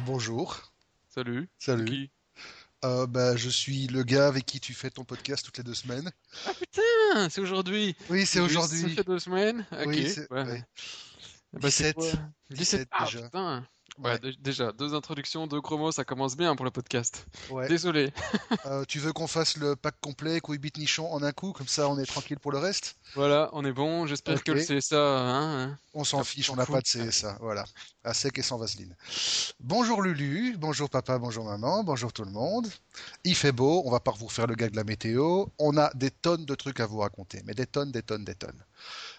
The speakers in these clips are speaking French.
bah bonjour. Salut. Salut. Qui Euh, bah, je suis le gars avec qui tu fais ton podcast toutes les deux semaines. Ah putain, c'est aujourd'hui. Oui, c'est Ça aujourd'hui. fait deux semaines. Ok. Oui, c'est- ouais. ouais. Bah, c'est 17. quoi 17 Ah déjà. putain. Ouais, Ouais. dé- déjà, deux introductions, deux chromos, ça commence bien pour le podcast. Ouais. Désolé. Euh, tu veux qu'on fasse le pack complet, couille bite nichon en un coup, comme ça on est tranquille pour le reste? Voilà, on est bon. J'espère que le CSA, hein, hein. On s'en fiche, on n'a pas de CSA, voilà. À sec et sans vaseline. Bonjour Lulu, bonjour papa, bonjour maman, bonjour tout le monde. Il fait beau, on va pas vous refaire le gag de la météo. On a des tonnes de trucs à vous raconter, mais des tonnes, des tonnes, des tonnes.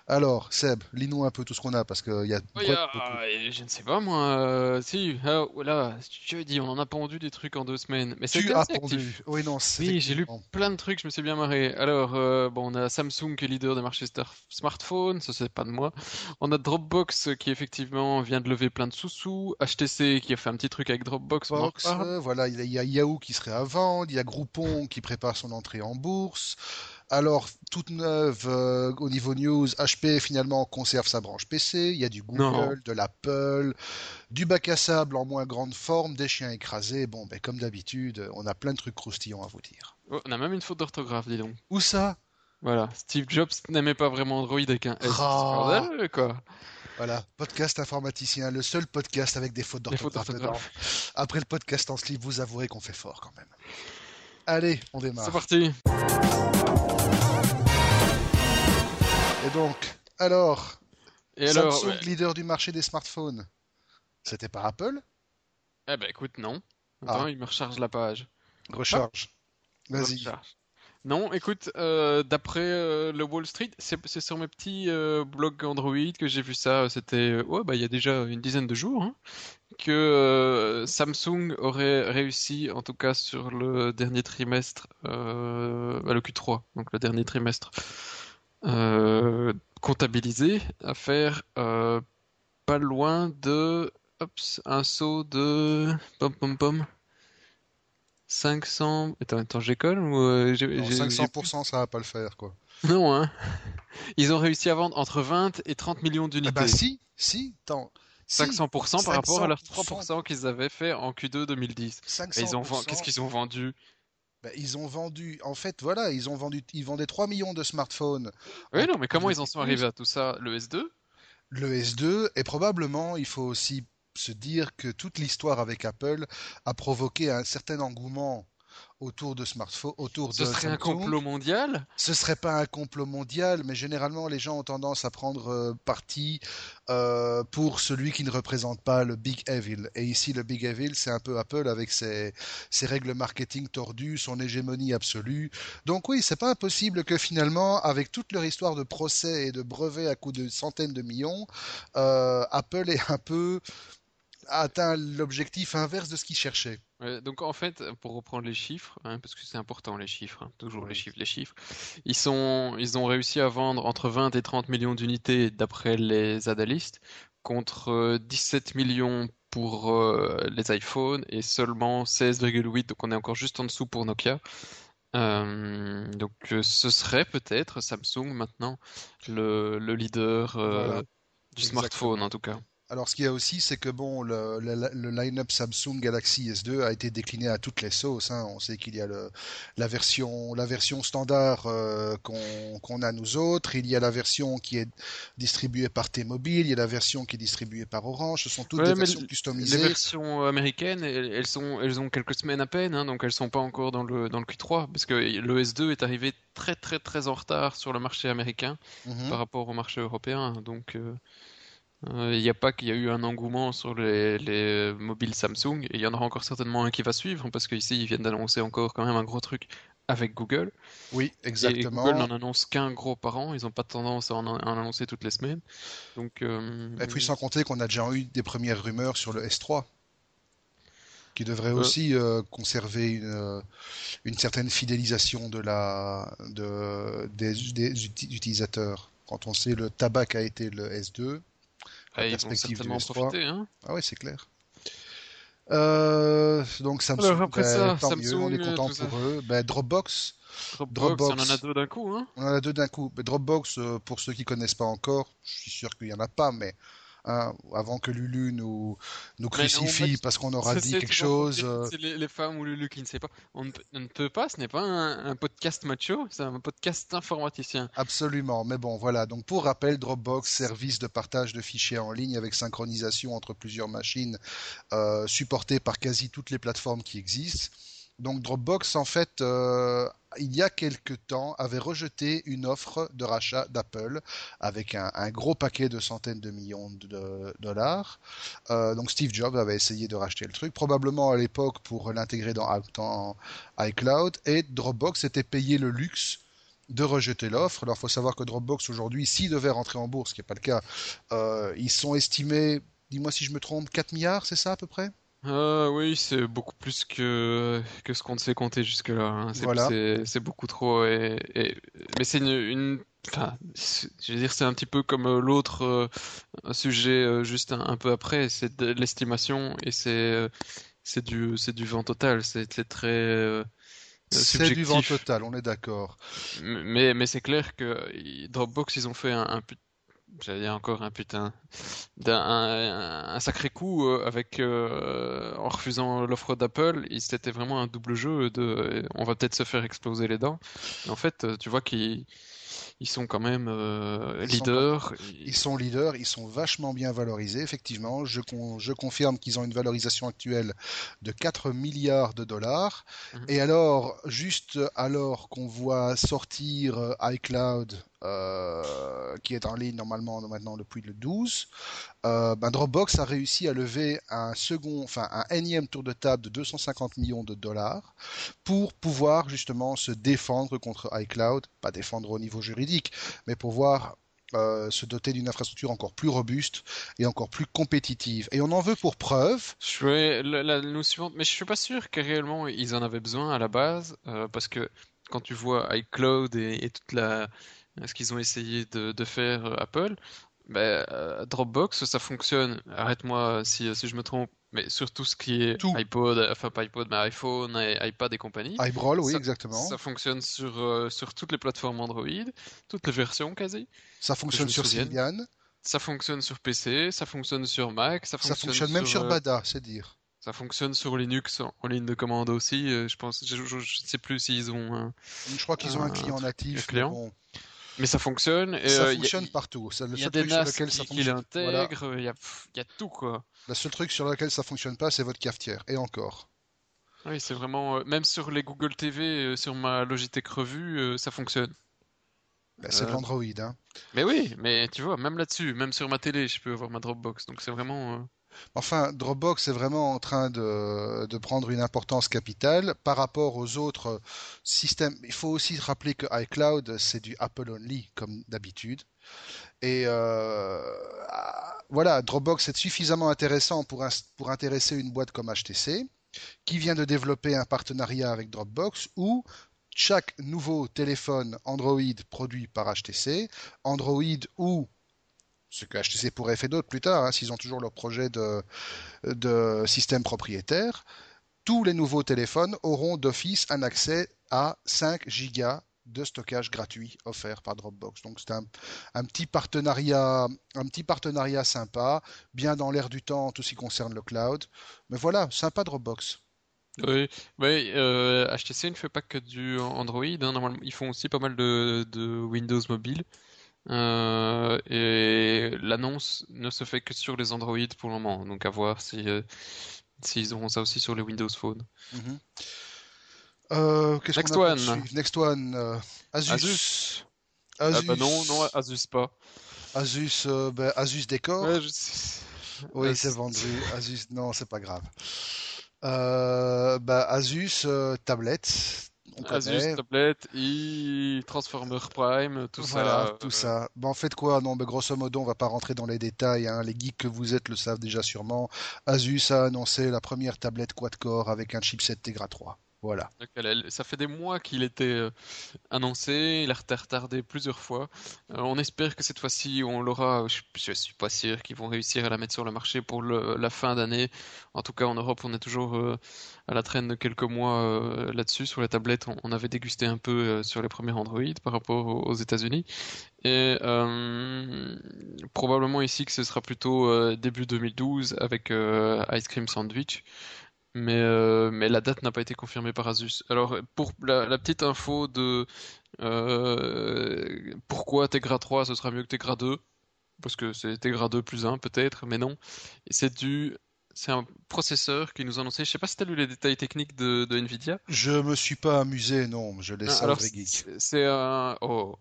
Alors, Seb, lis-nous un peu tout ce qu'on a, parce qu'il y a... Ouais, y a- euh, je ne sais pas moi. euh, si, ah, voilà, je dis, on en a pendu des trucs en deux semaines. Mais Tu as actif. Oui, non, c'est Oui, j'ai lu plein de trucs, je me suis bien marré. Alors, euh, bon, on a Samsung qui est leader des marchés smartphones, ça c'est pas de moi. On a Dropbox euh, qui effectivement vient de lever plein de sous-sous. HTC qui a fait un petit truc avec Dropbox. Box, voilà, il y a Yahoo qui serait à vendre, il y a Groupon qui prépare son entrée en bourse. Alors, toute neuve euh, au niveau news, HP finalement conserve sa branche PC, il y a du Google, Non. de l'Apple, du bac à sable en moins grande forme, des chiens écrasés. Bon, ben, comme d'habitude, on a plein de trucs croustillants à vous dire. Oh, on a même une faute d'orthographe, dis donc. Où ça? Voilà, Steve Jobs n'aimait pas vraiment Android avec un S. Ah. Scandaleux, quoi. Voilà, podcast informaticien, le seul podcast avec des fautes d'orthographe. Après le podcast en slip, vous avouerez qu'on fait fort quand même. Allez, on démarre. C'est parti. Et donc, alors, Et alors, Samsung, ouais. leader du marché des smartphones. C'était pas Apple eh ben écoute, non. Ah. Attends, il me recharge la page. Recharge. Vas-y. Recharge. Non, écoute, euh, d'après euh, le Wall Street, c'est sur mes petits euh, blogs Android que j'ai vu ça. C'était, ouais, bah il y a déjà une dizaine de jours, hein, que Samsung aurait réussi, en tout cas sur le dernier trimestre, bah, le Q3, donc le dernier trimestre comptabilisé, à faire euh, pas loin de, un saut de, pom pom pom. 500. Attends, attends, j'école ou euh, Non, j'ai- 500%, ça va pas le faire, quoi. Non, hein. Ils ont réussi à vendre entre 20 et 30 millions Ah d'unités. bah si, si, attends. Si, 500% par rapport à leurs 500%. 3% qu'ils avaient fait en Q2 2010. 500%. Et ils ont Qu'est-ce qu'ils ont vendu? Bah, ils ont vendu, en fait, voilà, ils ont vendu, ils vendaient 3 millions de smartphones. Oui, non, mais comment ils en 2012. sont arrivés à tout ça? Le S2? Le S2, et probablement, il faut aussi se dire que toute l'histoire avec Apple a provoqué un certain engouement autour de smartphones, autour Ce de serait un complot mondial? Ce serait pas un complot mondial, mais généralement les gens ont tendance à prendre euh, parti euh, pour celui qui ne représente pas le Big Evil. Et ici, le Big Evil, c'est un peu Apple avec ses, ses règles marketing tordues, son hégémonie absolue. Donc oui, c'est pas impossible que finalement, avec toute leur histoire de procès et de brevets à coût de centaines de millions, euh, Apple ait un peu atteint l'objectif inverse de ce qu'ils cherchaient. Ouais, donc en fait, pour reprendre les chiffres, hein, parce que c'est important les chiffres, hein, toujours les chiffres, les chiffres, ils sont, ils ont réussi à vendre entre 20 et 30 millions d'unités d'après les analystes, contre euh, 17 millions pour euh, les iPhones et seulement 16,8, donc on est encore juste en dessous pour Nokia. Euh, donc euh, ce serait peut-être Samsung maintenant le, le leader euh, Voilà. du smartphone en tout cas. Alors, ce qu'il y a aussi, c'est que bon, le, le- le line-up Samsung Galaxy S2 a été décliné à toutes les sauces. hein. On sait qu'il y a le, la version, la version standard euh, qu'on a nous autres. Il y a la version qui est distribuée par T-Mobile. Il y a la version qui est distribuée par Orange. Ce sont toutes Ouais, des versions Les customisées. versions américaines, elles, elles sont, elles ont quelques semaines à peine, hein, donc elles sont pas encore dans le, dans le Q3, parce que le S2 est arrivé très très très en retard sur le marché américain Mhm. par rapport au marché européen. Donc euh, il n'y a pas qu'il y a eu un engouement sur les, les mobiles Samsung, et il y en aura encore certainement un qui va suivre, parce qu'ici ils viennent d'annoncer encore quand même un gros truc avec Google. Oui, Et exactement. Google n'en annonce qu'un gros par an, ils n'ont pas tendance à en, à en annoncer toutes les semaines. Donc euh, Et puis sans compter qu'on a déjà eu des premières rumeurs sur le S3 qui devrait Euh. aussi euh, conserver une, euh, une certaine fidélisation de la, de, des, des uti- utilisateurs. Quand on sait le tabac qu'a été le S2, ah, ils vont certainement en S3. profiter. Hein. ah ouais, c'est clair. Euh, donc Samsung, Alors, après ben, ça, tant mieux, on est Samsung, content pour eux. Ben, Dropbox, Dropbox, Dropbox. on en a deux d'un coup, hein on en a deux d'un coup. Ben, Dropbox, euh, pour ceux qui connaissent pas encore, je suis sûr qu'il y en a pas, mais hein, avant que Lulu nous, nous non, crucifie parce qu'on aura dit quelque chose. euh, C'est les, les femmes ou Lulu qui ne sait pas. On ne, peut, on ne peut pas, ce n'est pas un, un podcast macho, c'est un podcast informaticien. Absolument, mais bon, voilà. Donc pour rappel, Dropbox, service de partage de fichiers en ligne avec synchronisation entre plusieurs machines, euh, supporté par quasi toutes les plateformes qui existent. Donc Dropbox, en fait, euh, il y a quelque temps, avait rejeté une offre de rachat d'Apple avec un, gros paquet de centaines de millions de dollars. Euh, donc Steve Jobs avait essayé de racheter le truc, probablement à l'époque pour l'intégrer dans, iCloud, et Dropbox était payé le luxe de rejeter l'offre. Alors, il faut savoir que Dropbox, aujourd'hui, s'ils devaient rentrer en bourse, ce qui n'est pas le cas, euh, ils sont estimés, dis-moi si je me trompe, 4 milliards, c'est ça à peu près? Ah oui, c'est beaucoup plus que, que ce qu'on ne sait compter jusque-là. hein. C'est Voilà. beaucoup trop. Et, et- mais c'est une, une- Enfin, je veux dire, c'est un petit peu comme euh, l'autre euh, sujet euh, juste un, un peu après. C'est de l'estimation et c'est euh, c'est du, c'est du vent total. C'est très C'est du vent total, on est d'accord. Mais, mais c'est clair que Dropbox, ils ont fait un, un dire encore un putain, d'un, un, un sacré coup euh, avec euh, en refusant l'offre d'Apple. C'était vraiment un double jeu de, on va peut-être se faire exploser les dents. Et en fait, euh, tu vois qu'ils ils sont quand même euh, Ils sont leaders. Ils sont leaders, ils sont vachement bien valorisés, effectivement. Je, con- je confirme qu'ils ont une valorisation actuelle de 4 milliards de dollars. Mhm. Et alors, juste alors qu'on voit sortir iCloud, euh, qui est en ligne normalement maintenant depuis le 12, euh, ben Dropbox a réussi à lever un second, enfin un énième tour de table de 250 millions de dollars pour pouvoir justement se défendre contre iCloud, pas défendre au niveau juridique, mais pouvoir euh, se doter d'une infrastructure encore plus robuste et encore plus compétitive. Et on en veut pour preuve. Je vais la, la mais je suis pas sûr que réellement ils en avaient besoin à la base, parce que quand tu vois iCloud et toute la ce qu'ils ont essayé de, de faire euh, Apple, euh, Dropbox ça fonctionne. Arrête-moi si, si je me trompe, mais sur tout ce qui est Tout. iPod, enfin pas iPod, mais iPhone, et iPad et compagnie. iBrawl, oui, Ça- exactement. Ça fonctionne sur, euh, sur toutes les plateformes Android, toutes les versions quasi. Ça fonctionne sur. Symbian. Ça fonctionne sur PC, ça fonctionne sur Mac, ça Ça fonctionne, fonctionne même sur euh, Bada, c'est dire. ça fonctionne sur Linux en, ligne de commande aussi. euh, je pense, je, ne sais plus s'ils ont un, Je crois qu'ils ont un client natif. un client. bon, mais ça fonctionne. Et, ça euh, y a- fonctionne partout. Il y a des truc sur NAS lequel ça qui, qui fonctionne. Voilà. l'intègrent. Il y a, pff, il y a tout quoi. Le seul truc sur lequel ça fonctionne pas, c'est votre cafetière. Et encore. Oui, c'est vraiment. euh, même sur les Google TV, euh, sur ma Logitech revue, euh, ça fonctionne. Ben, c'est de Euh, l'Android. Hein. Mais oui, mais tu vois, même là-dessus, même sur ma télé, je peux avoir ma Dropbox. Donc c'est vraiment. Euh, Enfin, Dropbox est vraiment en train de, prendre une importance capitale par rapport aux autres systèmes. Il faut aussi rappeler que iCloud, c'est du Apple only, comme d'habitude. Et euh, ah, voilà, Dropbox est suffisamment intéressant pour, pour intéresser une boîte comme HTC, qui vient de développer un partenariat avec Dropbox où chaque nouveau téléphone Android produit par HTC, Android ou ce que HTC pourrait faire d'autre plus tard, hein, s'ils ont toujours leur projet de, système propriétaire, tous les nouveaux téléphones auront d'office un accès à 5 gigas de stockage gratuit offert par Dropbox. Donc c'est un, petit partenariat, un petit partenariat sympa, bien dans l'air du temps en tout ce qui concerne le cloud. Mais voilà, sympa Dropbox. Oui, oui euh, HTC ne fait pas que du Android. hein. Normalement, ils font aussi pas mal de Windows mobile. Euh, et l'annonce ne se fait que sur les Android pour le moment. Donc à voir si euh, s'ils auront ça aussi sur les Windows Phone. Euh, qu'est-ce Next a one. Next one. euh, Asus. Asus. Ah Asus. bah non, non, Asus pas. Asus, euh, ben, Asus Décor. Ouais, je sais. Oui, Asus- c'est vendu. Asus, non, c'est pas grave. Euh, bah, Asus, euh, tablette, on Asus, tablette, i Transformer Prime, tout Voilà, ça. tout euh, ça. Bah, en fait quoi? Non, mais grosso modo, on va pas rentrer dans les détails. hein. Les geeks que vous êtes le savent déjà sûrement. Asus a annoncé la première tablette quad-core avec un chipset Tegra 3. Voilà. Ça fait des mois qu'il était euh, annoncé, il a retardé plusieurs fois. Euh, on espère que cette fois-ci on l'aura. Je, je suis pas sûr qu'ils vont réussir à la mettre sur le marché pour la fin d'année. En tout cas, en Europe, on est toujours euh, à la traîne de quelques mois euh, là-dessus. Sur la tablette, on, avait dégusté un peu euh, sur les premiers Android par rapport aux, aux États-Unis. Et euh, probablement ici que ce sera plutôt euh, début 2012 avec euh, Ice Cream Sandwich. Mais, euh, mais la date n'a pas été confirmée par Asus. Alors, pour la, la petite info de euh, pourquoi Tegra 3 ce sera mieux que Tegra 2, parce que c'est Tegra 2 plus 1 peut-être, mais non. C'est du. C'est un processeur qui nous a annoncé. Je sais pas si tu as lu les détails techniques de, de Nvidia. Je me suis pas amusé, non, je laisse Ah, Alors, geek. c'est un. Oh.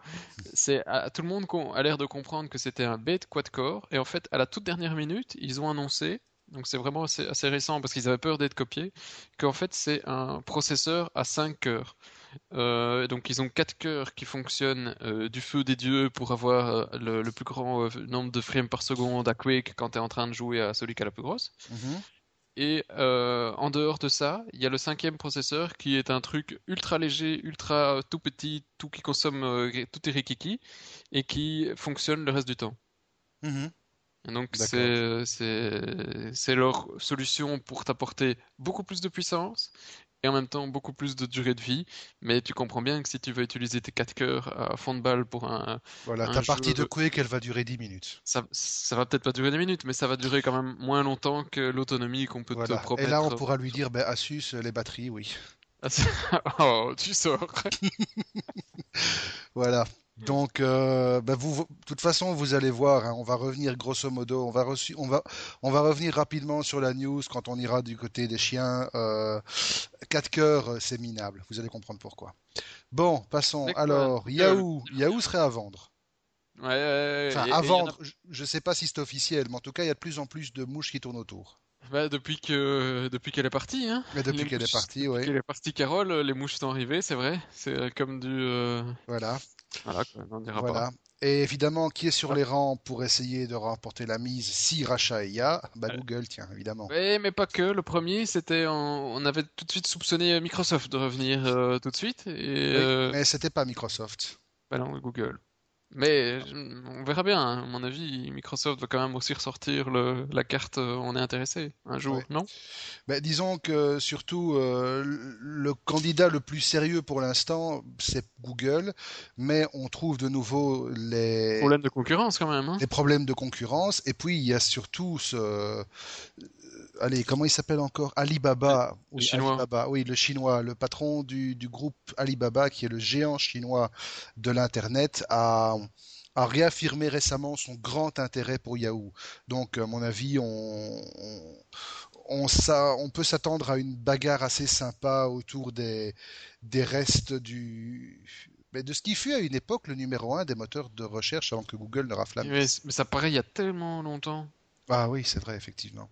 C'est à- tout le monde a l'air de comprendre que c'était un bête quad-core, et en fait, à la toute dernière minute, ils ont annoncé, donc c'est vraiment assez, assez récent parce qu'ils avaient peur d'être copiés, qu'en fait, c'est un processeur à 5 cœurs. Euh, donc, ils ont 4 cœurs qui fonctionnent euh, du feu des dieux pour avoir euh, le, le plus grand nombre de frames par seconde à Quake quand tu es en train de jouer à celui qui a la plus grosse. Mhm. Et en dehors de ça, il y a le cinquième processeur qui est un truc ultra léger, ultra tout petit, tout qui consomme, tout est rikiki, et qui fonctionne le reste du temps. Mhm. Et donc c'est leur solution pour t'apporter beaucoup plus de puissance et en même temps beaucoup plus de durée de vie. Mais tu comprends bien que si tu veux utiliser tes 4 cœurs à fond de balle pour un, Voilà, un ta partie de Quake, elle va durer 10 minutes. ça, ça va peut-être pas durer des minutes, mais ça va durer quand même moins longtemps que l'autonomie qu'on peut te Voilà. Et là, on pourra lui dire, ben, Asus, les batteries, oui. Ah, oh, tu sors. Voilà. Donc, euh, ben, vous, de toute façon, vous allez voir, hein, on va revenir grosso modo, on va, reçu- on, va, on va revenir rapidement sur la news quand on ira du côté des chiens. Euh, 4 cœurs, euh, c'est minable. Vous allez comprendre pourquoi. Bon, passons. Alors, Google Yahoo. Yahoo serait à vendre. Ouais, ouais, ouais, Enfin, et- à et a- vendre. Je ne sais pas si c'est officiel, mais en tout cas, il y a de plus en plus de mouches qui tournent autour. Bah, depuis que depuis qu'elle est partie, hein. Mais depuis qu'elle est partie, depuis oui. qu'elle est partie, Carole, les mouches sont arrivées, c'est vrai. C'est euh, comme du. euh, Voilà. Voilà, quoi, on dira Voilà. Et évidemment, qui est sur les rangs pour essayer de remporter la mise si rachat il y a Bah. Google, tiens, évidemment. pas. Mais pas que. Le premier, c'était. en- On avait tout de suite soupçonné Microsoft de revenir euh, tout de suite. Et. Oui, euh, Mais c'était pas Microsoft. bah non, Google. Mais je- on verra bien. hein. À mon avis, Microsoft va quand même aussi ressortir le, la carte. euh, On est intéressé un jour, Ouais. non? Mais disons que surtout euh, le candidat le plus sérieux pour l'instant, c'est Google, mais on trouve de nouveau les, Problème de concurrence quand même. Hein. les problèmes de concurrence. Et puis il y a surtout ce, euh, allez, comment il s'appelle encore? Alibaba. Le Oui, chinois. Alibaba. Oui, le chinois, le patron du, du groupe Alibaba, qui est le géant chinois de l'Internet, a, a réaffirmé récemment son grand intérêt pour Yahoo. Donc, à mon avis, on, on, on, s'a- on peut s'attendre à une bagarre assez sympa autour des, des restes du, mais de ce qui fut à une époque le numéro un des moteurs de recherche avant que Google ne raflamme. Mais, mais ça paraît il y a tellement longtemps. Ah oui, c'est vrai, effectivement.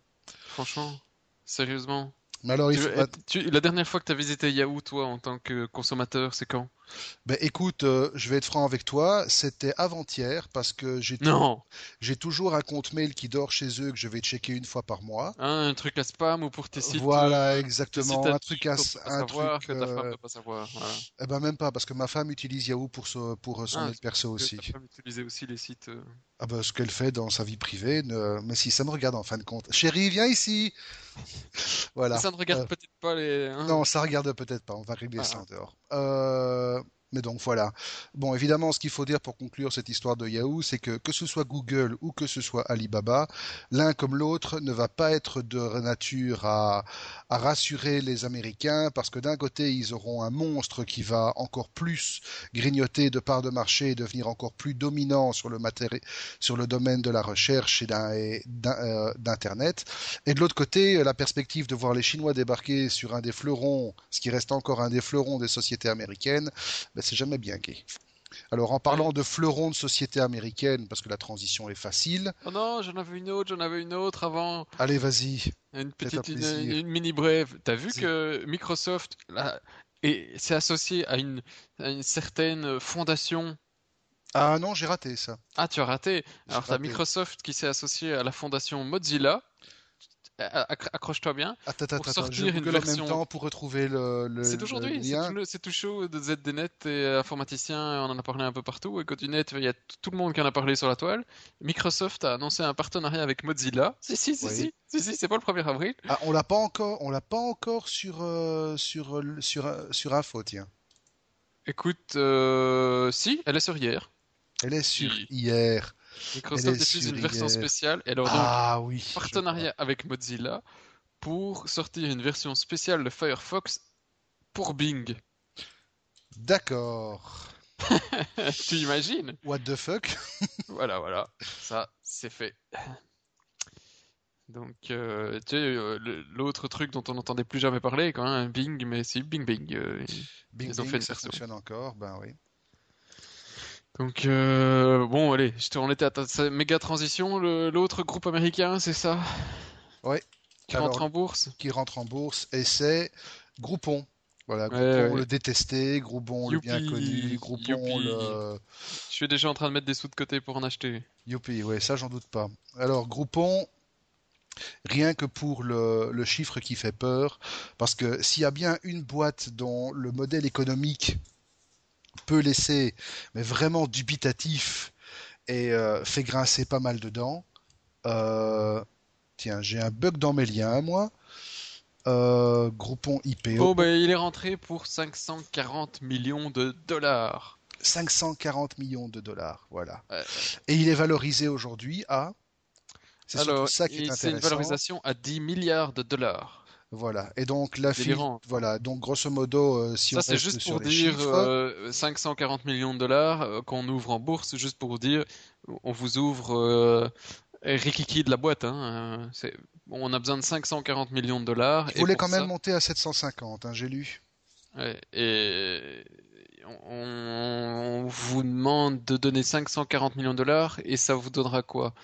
Franchement. Sérieusement. Mais alors, il Tu- faut... eh, tu- la dernière fois que tu as visité Yahoo, toi, en tant que consommateur, c'est quand? Ben, écoute, euh, je vais être franc avec toi, c'était avant-hier parce que j'ai tou- Non! j'ai toujours un compte mail qui dort chez eux que je vais checker une fois par mois. Hein, un truc à spam ou pour tes sites. Voilà, euh, tes exactement, sites un truc à, pour pas un savoir, truc, que ta femme euh, ne pas savoir. Voilà. eh ben même pas parce que ma femme utilise Yahoo pour, ce- pour euh, son Ah, mail perso Que aussi. ta femme utilisait aussi les sites. euh, Ah ben, ce qu'elle fait dans sa vie privée, ne- mais si ça me regarde en fin de compte. Chérie, viens ici. Voilà. Ça ne regarde peut-être pas les. hein. Non, ça regarde peut-être pas. On va régler Ah. ça en dehors. Euh, mais donc voilà. Bon, évidemment, ce qu'il faut dire pour conclure cette histoire de Yahoo, c'est que que ce soit Google ou que ce soit Alibaba, l'un comme l'autre ne va pas être de nature à, rassurer les Américains, parce que d'un côté, ils auront un monstre qui va encore plus grignoter de parts de marché et devenir encore plus dominant sur le sur le domaine de la recherche et et euh, d'Internet. Et de l'autre côté, la perspective de voir les Chinois débarquer sur un des fleurons, ce qui reste encore un des fleurons des sociétés américaines, ben, c'est jamais bien gai. Alors, en parlant de fleurons de sociétés américaines, parce que la transition est facile, Oh non, j'en avais une autre, j'en avais une autre avant. allez, vas-y. Une petite, une, une mini brève. T'as vu que Microsoft là, associé à une, à une certaine fondation? Ah non, j'ai raté ça. Ah, tu as raté. Alors, t'as raté. Microsoft qui s'est associé à la fondation Mozilla. Accroche-toi bien. Attends, pour attends, sortir je une en version- même temps pour retrouver le, le, C'est le aujourd'hui, c'est tout, chaud de ZDNet et informaticien, on en a parlé un peu partout. Et Cotinet, il y a tout le monde qui en a parlé sur la toile. Microsoft a annoncé un partenariat avec Mozilla. Si, si, si, Oui. si, si, si, c'est pas le 1er avril. Ah, on l'a pas encore, on l'a pas encore sur euh, sur euh, sur euh, sur info, tiens. Écoute, euh, si, elle est sur hier. Elle est sur hier. Microsoft diffuse une version hier. spéciale. Et alors, donc, Ah oui. partenariat avec Mozilla pour sortir une version spéciale de Firefox pour Bing. D'accord. tu imagines? What the fuck? Voilà, voilà, ça c'est fait. Donc, euh, tu sais, euh, l'autre truc dont on n'entendait plus jamais parler, quand même, Bing, mais si, Bing Bing. euh, Bing Ils ont Bing, ça fonctionne encore, ben oui. Donc, euh, bon, allez, on était à ta méga transition, l'autre groupe américain, c'est ça? Ouais. Qui Alors, rentre en bourse? Qui rentre en bourse et c'est Groupon. Voilà, Groupon ouais. le détesté, Groupon le bien connu, Groupon youpi. le Je suis déjà en train de mettre des sous de côté pour en acheter. Youpi, ouais, ça j'en doute pas. Alors Groupon, rien que pour le, le chiffre qui fait peur, parce que s'il y a bien une boîte dont le modèle économique peut laisser, mais vraiment dubitatif, et euh, fait grincer pas mal dedans, euh, tiens, j'ai un bug dans mes liens, moi. Euh, Groupon IPO, Bon, ben, il est rentré pour 540 millions de dollars. 540 millions de dollars, voilà. Ouais. Et il est valorisé aujourd'hui à... C'est ça qui est et c'est intéressant. une valorisation à 10 milliards de dollars. Voilà. Et donc la file, Délirant. voilà. Donc grosso modo, euh, si Ça, c'est juste pour dire chiffres, euh, 540 millions de dollars euh, qu'on ouvre en bourse, juste pour dire, on vous ouvre euh, Rikiki de la boîte. Hein, on a besoin de 540 millions de dollars. voulait pour quand même ça- monter à 750, hein, j'ai lu. ouais, et on, vous demande de donner 540 millions de dollars et ça vous donnera quoi?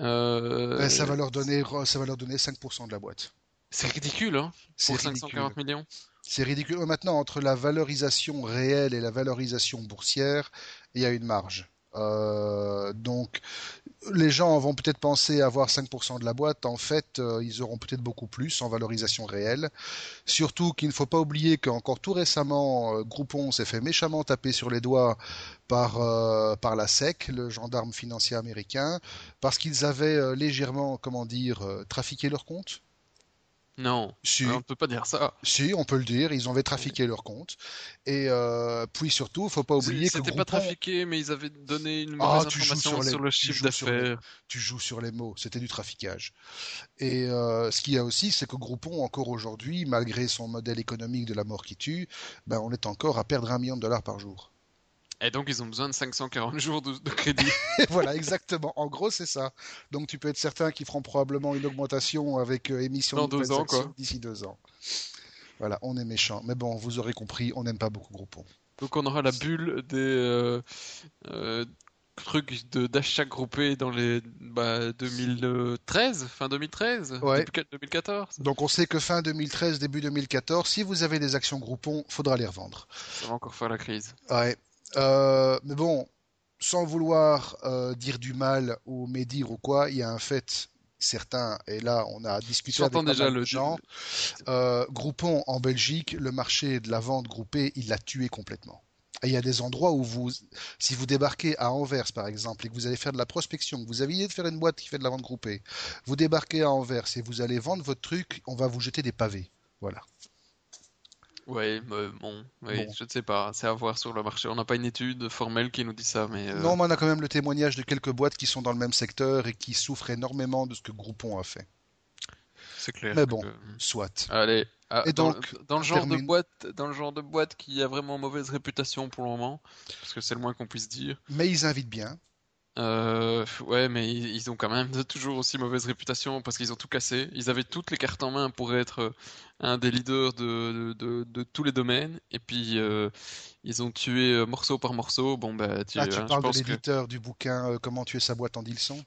Euh, Ben, ça va leur donner, ça va leur donner 5% de la boîte. C'est ridicule, hein, C'est ridicule. 540 millions. C'est ridicule. Maintenant, entre la valorisation réelle et la valorisation boursière, il y a une marge. Euh, donc, les gens vont peut-être penser avoir 5% de la boîte. En fait, euh, ils auront peut-être beaucoup plus en valorisation réelle. Surtout qu'il ne faut pas oublier qu'encore tout récemment, euh, Groupon s'est fait méchamment taper sur les doigts par, euh, par la SEC, le gendarme financier américain, parce qu'ils avaient euh, légèrement, comment dire, euh, trafiqué leur compte. Non, Si, on ne peut pas dire ça. si, on peut le dire, ils avaient trafiqué leur compte. Et euh, puis surtout, il faut pas oublier que C'était pas trafiqué, mais ils avaient donné une Ah, mauvaise tu joues information sur les- sur le chiffre d'affaires. tu joues sur les mots, c'était du traficage. Et euh, ce qu'il y a aussi, c'est que Groupon, encore aujourd'hui, malgré son modèle économique de la mort qui tue, ben, on est encore à perdre un million de dollars par jour. Et donc, ils ont besoin de 540 jours de, de crédit. Voilà, exactement. En gros, c'est ça. Donc tu peux être certain qu'ils feront probablement une augmentation avec euh, émission Dans de deux ans, quoi. d'ici deux ans. Voilà, on est méchant. Mais bon, vous aurez compris, on n'aime pas beaucoup Groupon. Donc, on aura la bulle des euh, euh, trucs de- d'achat groupés dans les bah, 2013, fin 2013, Ouais. début 2014. Donc on sait que fin 2013, début 2014, si vous avez des actions Groupon, faudra les revendre. Ça va encore faire la crise. Ouais. Euh, mais bon, sans vouloir euh, dire du mal ou médire ou quoi, il y a un fait certain, et là on a discuté avec déjà le gens. Euh, Groupon en Belgique, le marché de la vente groupée, il l'a tué complètement. Et il y a des endroits où vous, si vous débarquez à Anvers par exemple et que vous allez faire de la prospection, que vous aviez de faire une boîte qui fait de la vente groupée, vous débarquez à Anvers et vous allez vendre votre truc, on va vous jeter des pavés. Voilà. Ouais, mais bon, oui, Bon. je ne sais pas, c'est à voir sur le marché. On n'a pas une étude formelle qui nous dit ça, mais euh, Non, mais on a quand même le témoignage de quelques boîtes qui sont dans le même secteur et qui souffrent énormément de ce que Groupon a fait. c'est clair. Mais bon. que- Soit. Allez, ah, Et dans, donc, dans le genre de boîte, dans le genre de boîte qui a vraiment mauvaise réputation pour le moment, parce que c'est le moins qu'on puisse dire. Mais ils invitent bien. Euh, ouais, mais ils, ils ont quand même de- toujours aussi mauvaise réputation parce qu'ils ont tout cassé. Ils avaient toutes les cartes en main pour être euh, un des leaders de, de, de- de tous les domaines, et puis euh, ils ont tué morceau par morceau. Bon, bah, tu, Ah, tu hein, je parles de pense que l'éditeur du bouquin euh, Comment tuer sa boîte en 10 leçons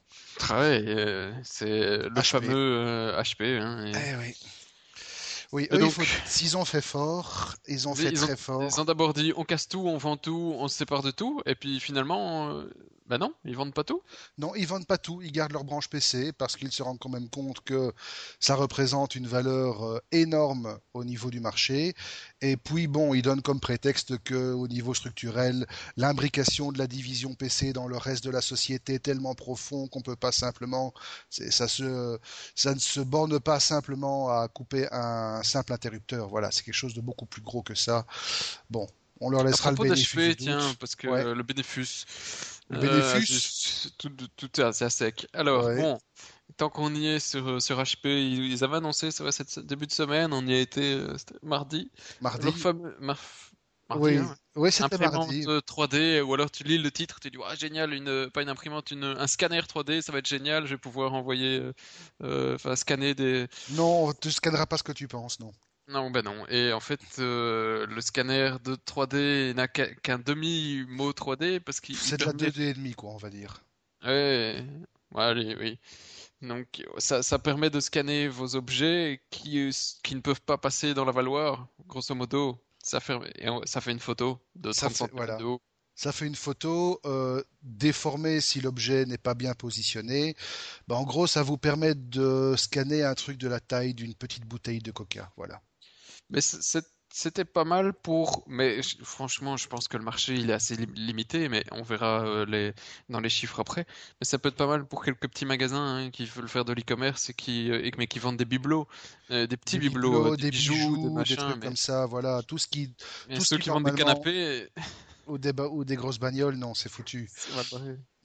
Ouais, c'est le HP. fameux HP. hein, et- Eh oui. Oui, eux, donc- s'ils ont fait fort, ils ont fait ils ont- très fort. Ils ont d'abord dit on casse tout, on vend tout, on se sépare de tout, et puis finalement, Bah non, ils vendent pas tout. Non, ils vendent pas tout. Ils gardent leur branche PC parce qu'ils se rendent quand même compte que ça représente une valeur euh, énorme au niveau du marché. Et puis bon, ils donnent comme prétexte que au niveau structurel, l'imbrication de la division PC dans le reste de la société est tellement profond qu'on peut pas simplement, ça se, ça ne se borne pas simplement à couper un simple interrupteur. Voilà, c'est quelque chose de beaucoup plus gros que ça. Bon, on leur laissera le bénéfice. tiens, parce que le bénéfice. Le bénéfice. Euh, tout, tout, est assez sec. Alors, bon, tant qu'on y est sur, sur HP, ils, avaient annoncé, c'est vrai, cette début de semaine, on y a été euh, mardi. Mardi. oui, hein. oui c'était mardi. 3D, ou alors tu lis le titre, tu dis, ouais, génial, une, pas une imprimante, une, un scanner 3D, ça va être génial, je vais pouvoir envoyer, euh, enfin, scanner des. Non, tu scanneras pas ce que tu penses, non. Non, ben non. Et en fait, euh, le scanner de 3D n'a qu'un demi-mot 3D parce qu'il. C'est de la 2D quoi, on va dire. Ouais, allez, oui. Donc, ça, ça, permet de scanner vos objets qui, qui ne peuvent pas passer dans la valoir, grosso modo. Ça fait, ça fait une photo de 30 cm voilà. de haut. Ça fait une photo euh, déformée si l'objet n'est pas bien positionné. Ben, en gros, ça vous permet de scanner un truc de la taille d'une petite bouteille de coca. Voilà. Mais c'était pas mal pour. Mais franchement, je pense que le marché il est assez limité, mais on verra euh, les... dans les chiffres après. Mais ça peut être pas mal pour quelques petits magasins hein, qui veulent faire de l'e-commerce et qui euh, mais qui vendent des bibelots, euh, des petits bibelots, des, bijoux, des, trucs comme ça. Voilà, tout ce qui. Tout ceux qui, vendent des canapés. Ou des, ou des grosses bagnoles, non, c'est foutu.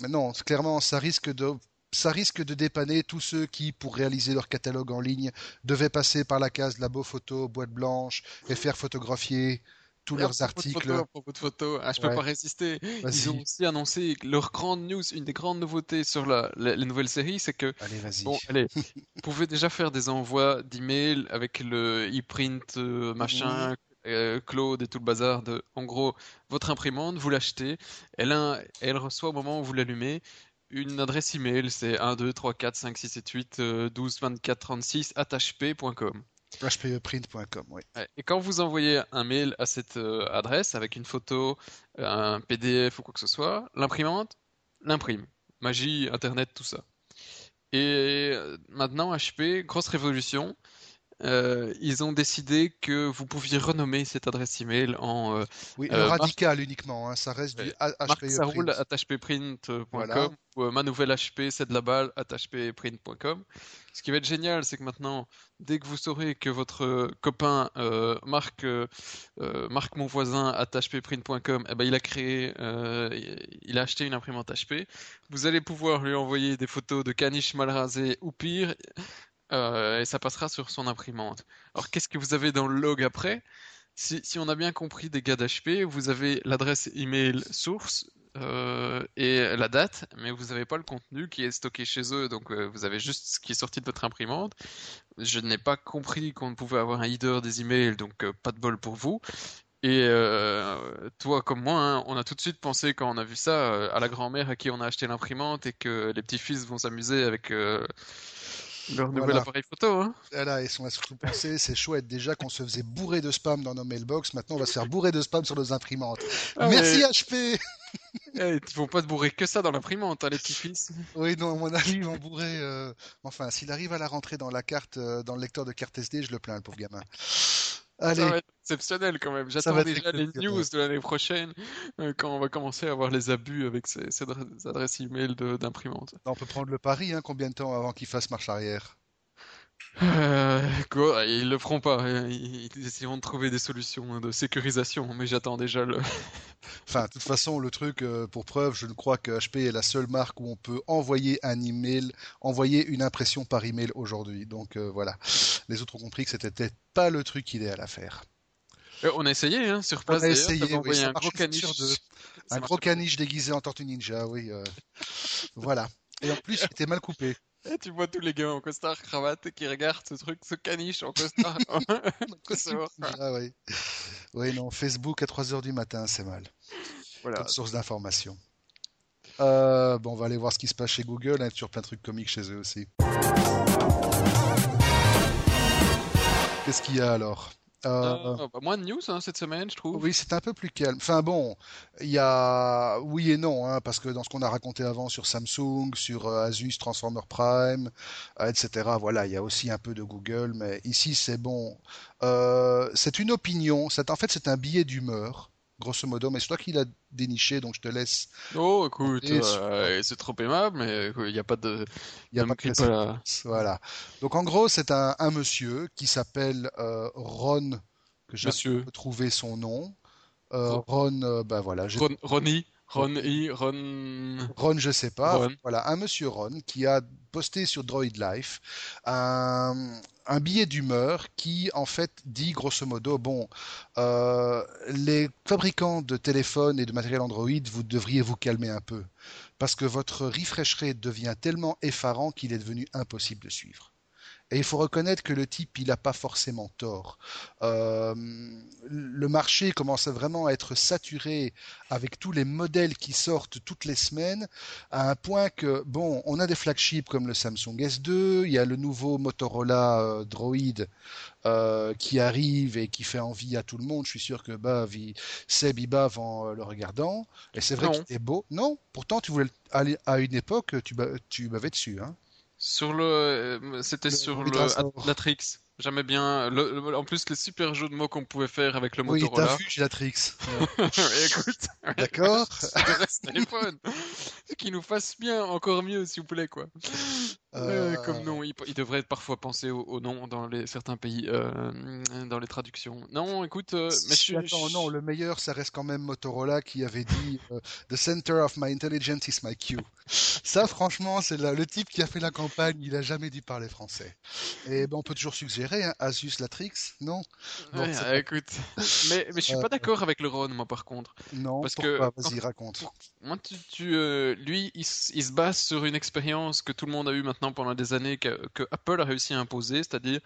Mais non, clairement, ça risque de ça risque de dépanner tous ceux qui, pour réaliser leur catalogue en ligne, devaient passer par la case labo photo, boîte blanche et faire photographier tous leurs articles. Propos de photos, ah, je peux pas résister. Ils ont aussi annoncé leur grande news, une des grandes nouveautés sur la, les nouvelles séries, c'est que allez, vas-y. Bon, allez, vous pouvez déjà faire des envois d'emails avec le e-print euh, machin. Euh, Claude et tout le bazar de, en gros, votre imprimante, vous l'achetez, elle, elle reçoit au moment où vous l'allumez une adresse email, c'est 1, 2, 3, 4, 5, 6, 7, 8, 12, 24, 36, hp.com. hpeprint.com, oui. Et quand vous envoyez un mail à cette euh, adresse avec une photo, un PDF ou quoi que ce soit, l'imprimante l'imprime. Magie, Internet, tout ça. Et euh, maintenant, HP, grosse révolution, euh, ils ont décidé que vous pouviez renommer cette adresse email en. Euh, oui, euh, radical uniquement, hein, ça reste du roule hpprint.com ou ma nouvelle HP, c'est de la balle, hpprint.com. Ce qui va être génial, c'est que maintenant, dès que vous saurez que votre copain Marc, Marc mon voisin, hpprint.com, eh ben, il a créé, il a acheté une imprimante HP, vous allez pouvoir lui envoyer des photos de caniches mal rasées ou pire euh, et ça passera sur son imprimante. Alors qu'est-ce que vous avez dans le log après? Si, on a bien compris des gars d'HP, vous avez l'adresse email source euh, et la date, mais vous n'avez pas le contenu qui est stocké chez eux, donc euh, vous avez juste ce qui est sorti de votre imprimante. Je n'ai pas compris qu'on pouvait avoir un header des emails, donc pas de bol pour vous. Et toi comme moi, hein, on a tout de suite pensé quand on a vu ça à la grand-mère à qui on a acheté l'imprimante et que les petits-fils vont s'amuser avec leur nouvel appareil photo, hein Voilà, et on surtout pensé, c'est chouette déjà qu'on se faisait bourrer de spam dans nos mailbox, maintenant on va se faire bourrer de spam sur nos imprimantes. Ah, Merci HP eh, Ils vont pas te bourrer que ça dans l'imprimante, hein, les petits fils. Oui, non, à mon avis, ils vont bourrer. Euh, enfin, s'il arrive à la rentrer dans la carte, euh, dans le lecteur de carte SD, je le plains, le pauvre gamin. Allez. Ça va être exceptionnel quand même. J'attends déjà les news de l'année prochaine euh, quand on va commencer à avoir les abus avec ces, adresses e-mail d'imprimante. On peut prendre le pari, hein, combien de temps avant qu'ils fassent marche arrière euh, quoi, ils le feront pas. Ils, essaieront de trouver des solutions de sécurisation, mais j'attends déjà le. enfin, de toute façon, le truc, euh, pour preuve, je ne crois que HP est la seule marque où on peut envoyer un email, envoyer une impression par email aujourd'hui. Donc euh, voilà. Les autres ont compris que c'était peut-être pas le truc idéal à faire. Euh, on a essayé, hein, sur place. On a essayé, oui, un gros caniche. De... Un gros caniche déguisé en tortue ninja, oui. voilà. Et en plus, il était mal coupé. Et tu vois tous les gars en costard cravate qui regardent ce truc, ce caniche en costard. ah oui. Oui, non, Facebook à 3h du matin, c'est mal. Voilà. source d'information. Euh, bon, on va aller voir ce qui se passe chez Google, hein, toujours plein de trucs comiques chez eux aussi. Qu'est-ce qu'il y a alors? Euh, Ah, bah, moins de news hein, cette semaine, je trouve. oui, c'est un peu plus calme. Enfin bon, il y a oui et non, hein, parce que dans ce qu'on a raconté avant sur Samsung, sur euh, Asus Transformer Prime, euh, etc. Voilà, il y a aussi un peu de Google, mais ici c'est bon. C'est une opinion. C'est en fait c'est un billet d'humeur, grosso modo. Mais c'est toi qui l'as déniché, donc je te laisse. Oh, écoute, euh, c'est trop aimable, mais il n'y a pas de. Il y a pas de pas. Voilà. Donc en gros, c'est un, un monsieur qui s'appelle euh, Ron, que j'ai trouvé son nom. Euh, Ron- Ron, ben voilà, Ron, Ronnie, Ronnie, Ron. Ron, je sais pas. Ron. Voilà, un monsieur Ron qui a posté sur Droid Life un, un billet d'humeur qui, en fait, dit grosso modo, bon, euh, les fabricants de téléphones et de matériel Android, vous devriez vous calmer un peu. Parce que votre refresh devient tellement effarant qu'il est devenu impossible de suivre. Et il faut reconnaître que le type, il n'a pas forcément tort. Euh, le marché commence vraiment à être saturé avec tous les modèles qui sortent toutes les semaines, à un point que, bon, on a des flagships comme le Samsung S2, il y a le nouveau Motorola euh, Droid euh, qui arrive et qui fait envie à tout le monde. Je suis sûr que Bav, il- Seb, il bave en le regardant. Et c'est vrai qu'il est beau. Non, pourtant, tu voulais à une époque, tu, ba- tu bavais dessus. Hein. Sur le, euh, c'était sur le. Atlatrix. J'aimais bien. le- le- en plus, les super jeux de mots qu'on pouvait faire avec le Oui, t'as Motorola. vu, j'ai la trix. Écoute, D'accord. reste téléphone. Qu'il nous fasse bien, encore mieux, s'il vous plaît, quoi. Euh, Euh, comme nom, il, il devrait parfois penser au, au nom dans les, certains pays, euh, dans les traductions. Non, écoute, euh, mais je, Attends, non, le meilleur, ça reste quand même Motorola qui avait dit The center of my intelligence is my Q. Ça, franchement, c'est le type qui a fait la campagne, il a jamais dit parler français. Et ben, on peut toujours suggérer, hein, Asus Latrix, non? Ouais, c'est euh, écoute, mais, mais je suis Euh, pas d'accord avec le Ron, moi, par contre. Non, Parce que pourquoi Vas-y, raconte. Moi, tu, tu, euh, lui, il, se base sur une expérience que tout le monde a eue maintenant pendant des années, que, que Apple a réussi à imposer, c'est-à-dire,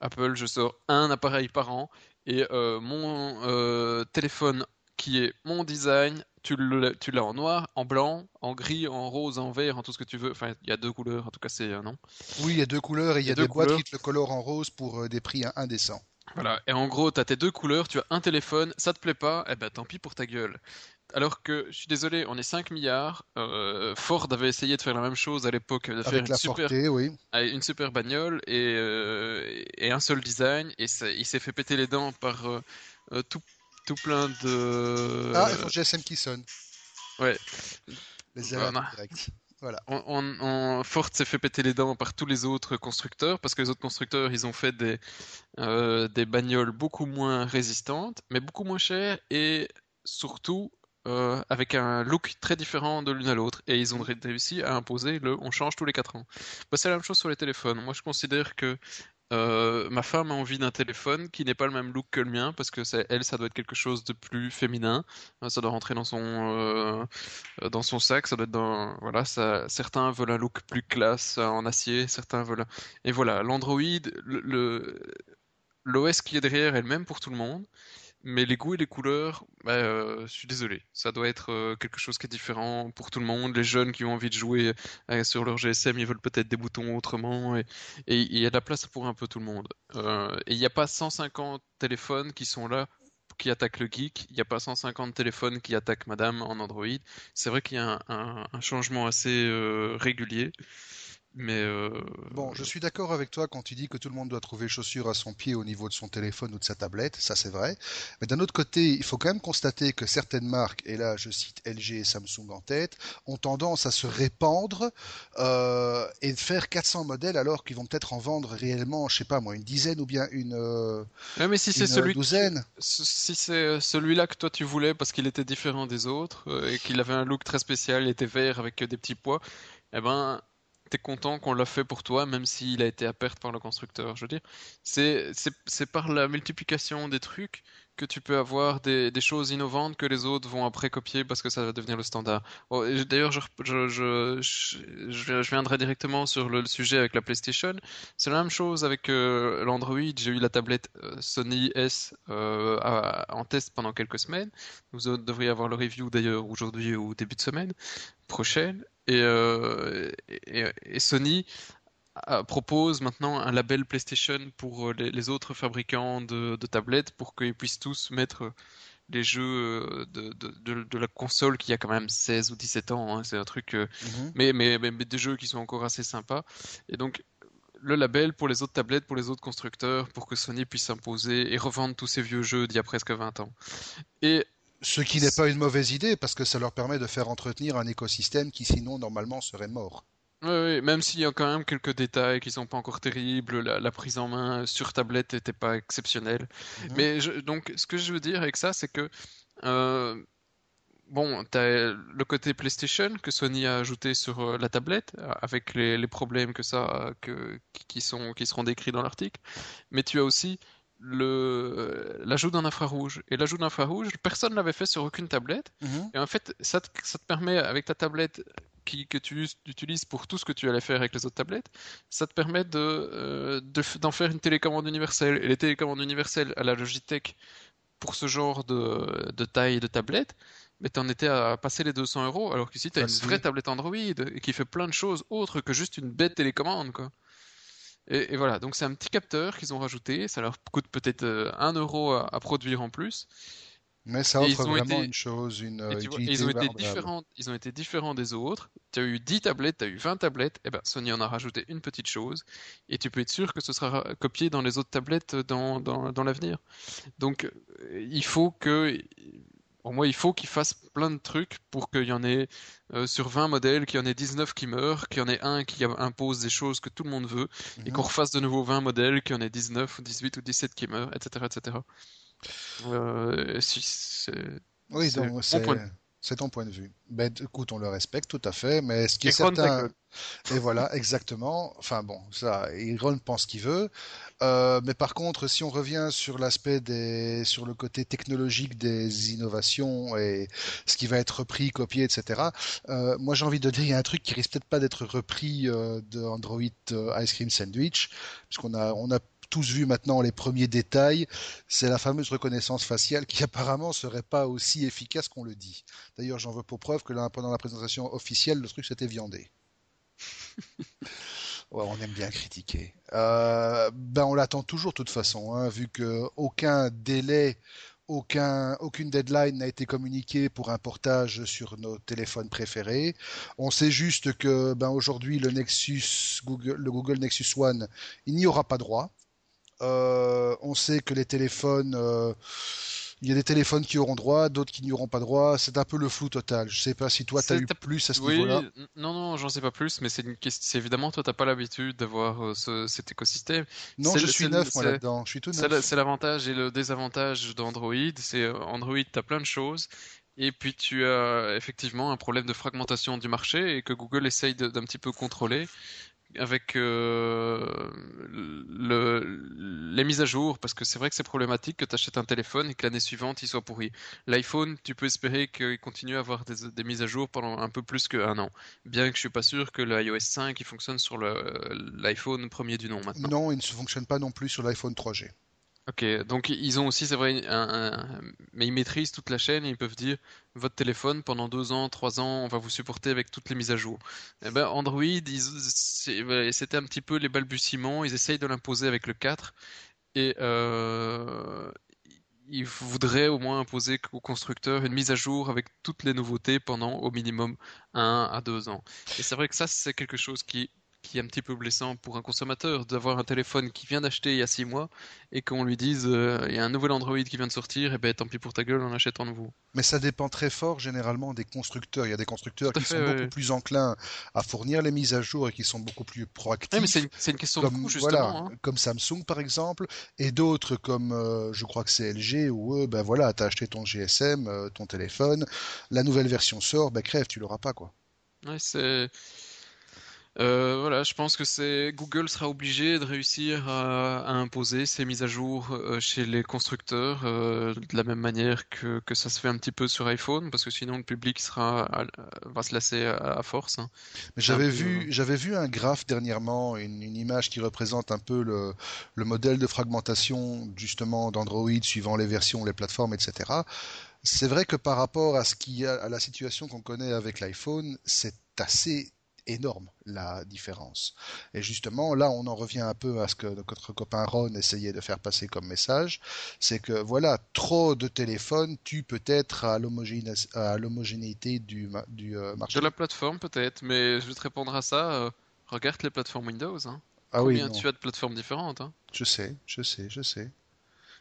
Apple, je sors un appareil par an, et euh, mon euh, téléphone qui est mon design, tu l'as en noir, en blanc, en gris, en rose, en vert, en tout ce que tu veux. Enfin, il y a deux couleurs, en tout cas, c'est un nom. Oui, il y a deux couleurs et il y a deux des boîtes qui te le colorent en rose pour euh, des prix indécents. Voilà, et en gros, tu as tes deux couleurs, tu as un téléphone, ça te plaît pas, eh ben tant pis pour ta gueule. Alors que, je suis désolé, on est 5 milliards, euh, Ford avait essayé de faire la même chose à l'époque, de faire une la super, Forte, oui. une super bagnole et, euh, et un seul design, et ça- il s'est fait péter les dents par euh, tout, tout plein de... Ah, il faut GSM qui sonne. ouais, Les erreurs Voilà. directes. Voilà. on, on- on- Ford s'est fait péter les dents par tous les autres constructeurs, parce que les autres constructeurs, ils ont fait des, euh, des bagnoles beaucoup moins résistantes, mais beaucoup moins chères, et surtout euh, avec un look très différent de l'une à l'autre. Et ils ont ré- réussi à imposer le on change tous les 4 ans. Bah, c'est la même chose sur les téléphones. Moi, je considère que euh, ma femme a envie d'un téléphone qui n'est pas le même look que le mien, parce que elle, ça doit être quelque chose de plus féminin. Euh, Ça doit rentrer dans son, euh, dans son sac, ça doit être dans, voilà, ça, certains veulent un look plus classe en acier, certains veulent, et voilà, l'Android, le- l'OS qui est derrière est le même pour tout le monde, mais les goûts et les couleurs, bah, euh, je suis désolé, ça doit être euh, quelque chose qui est différent pour tout le monde. Les jeunes qui ont envie de jouer euh, sur leur GSM, ils veulent peut-être des boutons autrement, et il y a de la place pour un peu tout le monde. Et il n'y a pas 150 téléphones qui sont là qui attaquent le geek, il n'y a pas 150 téléphones qui attaquent Madame en Android. C'est vrai qu'il y a un, changement assez régulier, mais euh, Bon, je suis d'accord avec toi quand tu dis que tout le monde doit trouver chaussure à son pied au niveau de son téléphone ou de sa tablette, ça c'est vrai. Mais d'un autre côté, il faut quand même constater que certaines marques, et là je cite LG et Samsung en tête, ont tendance à se répandre euh, et faire 400 modèles alors qu'ils vont peut-être en vendre réellement, je sais pas moi, une dizaine ou bien une, euh, ouais, mais si c'est celui douzaine. Ce- Si c'est celui-là que toi tu voulais parce qu'il était différent des autres euh, et qu'il avait un look très spécial, il était vert avec euh, des petits pois, eh ben t'es content qu'on l'a fait pour toi même s'il a été à perte par le constructeur. Je veux dire, c'est par la multiplication des trucs que tu peux avoir des, choses innovantes que les autres vont après copier parce que ça va devenir le standard. Oh, D'ailleurs, je, viendrai directement sur le, sujet avec la PlayStation. C'est la même chose avec euh, l'Android. J'ai eu la tablette euh, Sony S euh, en test pendant quelques semaines. Vous devriez avoir le review d'ailleurs aujourd'hui ou début de semaine prochaine. Et, euh, et, et Sony propose maintenant un label PlayStation pour les, autres fabricants de, tablettes pour qu'ils puissent tous mettre les jeux de, de, la console qui a quand même 16 ou 17 ans. Hein, c'est un truc, mhm. mais, mais, mais, des jeux qui sont encore assez sympas. Et donc, le label pour les autres tablettes, pour les autres constructeurs, pour que Sony puisse s'imposer et revendre tous ces vieux jeux d'il y a presque 20 ans. Et ce qui n'est pas une mauvaise idée parce que ça leur permet de faire entretenir un écosystème qui sinon normalement serait mort. Oui, même s'il y a quand même quelques détails qui sont pas encore terribles, la, prise en main sur tablette n'était pas exceptionnelle. Mhm. Mais donc, ce que je veux dire avec ça, c'est que euh, bon, tu as le côté PlayStation que Sony a ajouté sur euh, la tablette, euh, avec les, problèmes que ça, que, qui, sont, qui seront décrits dans l'article, mais tu as aussi l'ajout d'un infrarouge. Et l'ajout d'infrarouge, personne ne l'avait fait sur aucune tablette. Mhm. Et en fait, ça te, ça te, permet, avec ta tablette qui, que tu utilises pour tout ce que tu allais faire avec les autres tablettes, ça te permet de, euh, d'en faire une télécommande universelle. Et les télécommandes universelles à la Logitech, pour ce genre de, de taille de tablette, mais t'en étais à passer les 200 euros, alors qu'ici t'as une vraie tablette Android et qui fait plein de choses autres que juste une bête télécommande, quoi. Et, voilà, donc c'est un petit capteur qu'ils ont rajouté, ça leur coûte peut-être 1 euh, euro à, produire en plus. Mais ça offre vraiment une chose, une utilité ils, ont été différents, ils ont été différents des autres. Tu as eu 10 tablettes, tu as eu 20 tablettes, et eh ben Sony en a rajouté une petite chose, et tu peux être sûr que ce sera copié dans les autres tablettes dans, dans, dans l'avenir. Donc euh, il faut que pour moi, il faut qu'ils fassent plein de trucs pour qu'il y en ait euh, sur 20 modèles, qu'il y en ait 19 qui meurent, qu'il y en ait un qui impose des choses que tout le monde veut, et qu'on mhm. refasse de nouveau 20 modèles, qu'il y en ait 19 ou 18 ou 17 qui meurent, etc. etc. Euh, oui, donc c'est c'est ton point de vue. Ben, écoute, on le respecte tout à fait, mais ce qui est certain. Et voilà, exactement. Enfin bon, ça, Iron pense qu'il veut. Euh, mais par contre, si on revient sur l'aspect des, sur le côté technologique des innovations et ce qui va être repris, copié, etc. Euh, moi, j'ai envie de dire, il y a un truc qui risque peut-être pas d'être repris euh, de Android Ice Cream Sandwich, puisqu'on a, on a tous vu maintenant les premiers détails, c'est la fameuse reconnaissance faciale qui apparemment serait pas aussi efficace qu'on le dit. D'ailleurs, j'en veux pour preuve que là, pendant la présentation officielle, le truc s'était viandé. ouais, on aime bien critiquer. Euh, ben, on l'attend toujours de toute façon, hein, vu que aucun délai, aucun, aucune deadline n'a été communiquée pour un portage sur nos téléphones préférés. On sait juste que ben, aujourd'hui le Nexus, Google, le Google Nexus One, il n'y aura pas droit. Euh, on sait que les téléphones, euh, il y a des téléphones qui auront droit, d'autres qui n'y auront pas droit. C'est un peu le flou total. Je sais pas si toi, tu as eu plus à ce niveau-là. Non, non, j'en sais pas plus, mais c'est une... évidemment, toi, t'as pas l'habitude d'avoir euh, cet écosystème. Non, je suis neuf, moi, là-dedans. Je suis tout neuf. C'est l'avantage et le désavantage d'Android. C'est Android, tu as plein de choses. Et puis tu as effectivement un problème de fragmentation du marché et que Google essaye d'un petit peu contrôler avec euh, le, les mises à jour, parce que c'est vrai que c'est problématique que tu achètes un téléphone et que l'année suivante il soit pourri. L'iPhone, tu peux espérer qu'il continue à avoir des, mises à jour pendant un peu plus qu'un an. Bien que je suis pas sûr que l'iOS 5 il fonctionne sur l'iPhone premier du nom maintenant. Non, il ne fonctionne pas non plus sur l'iPhone 3G. Ok, donc ils ont aussi, c'est vrai, mais ils maîtrisent toute la chaîne et ils peuvent dire votre téléphone pendant deux ans, trois ans, on va vous supporter avec toutes les mises à jour. Eh ben, Android, c'était un petit peu les balbutiements, ils essayent de l'imposer avec le 4 et euh, ils voudraient au moins imposer aux constructeurs une mise à jour avec toutes les nouveautés pendant au minimum un à deux ans. Et c'est vrai que ça, c'est quelque chose qui qui est un petit peu blessant pour un consommateur d'avoir un téléphone qui vient d'acheter il y a six mois et qu'on lui dise euh, il y a un nouvel Android qui vient de sortir et ben tant pis pour ta gueule on achète un nouveau. Mais ça dépend très fort généralement des constructeurs. Il y a des constructeurs qui sont beaucoup plus enclins à fournir les mises à jour et qui sont beaucoup plus proactifs. mais c'est une, question comme, de coût justement. Hein. Comme Samsung par exemple et d'autres comme euh, je crois que c'est LG où eux ben voilà t'as acheté ton GSM, euh, ton téléphone, la nouvelle version sort, ben crève tu l'auras pas quoi. Ouais c'est euh, voilà, je pense que c'est Google sera obligé de réussir à, imposer ces mises à jour euh, chez les constructeurs euh, de la même manière que, que ça se fait un petit peu sur iPhone, parce que sinon le public sera va se lasser à, force. Hein. Mais j'avais vu j'avais vu un graphe dernièrement, une, une, image qui représente un peu le, le modèle de fragmentation justement d'Android suivant les versions, les plateformes, etc. C'est vrai que par rapport à ce qui à la situation qu'on connaît avec l'iPhone, c'est assez énorme la différence. Et justement, là, on en revient un peu à ce que notre copain Ron essayait de faire passer comme message, c'est que voilà, trop de téléphones tue peut-être à l'homogénéité du, du euh, marché. De la plateforme peut-être, mais je vais te répondre à ça. Euh, regarde les plateformes Windows. Hein. Ah Combien tu as de plateformes différentes hein Je sais, je sais, je sais.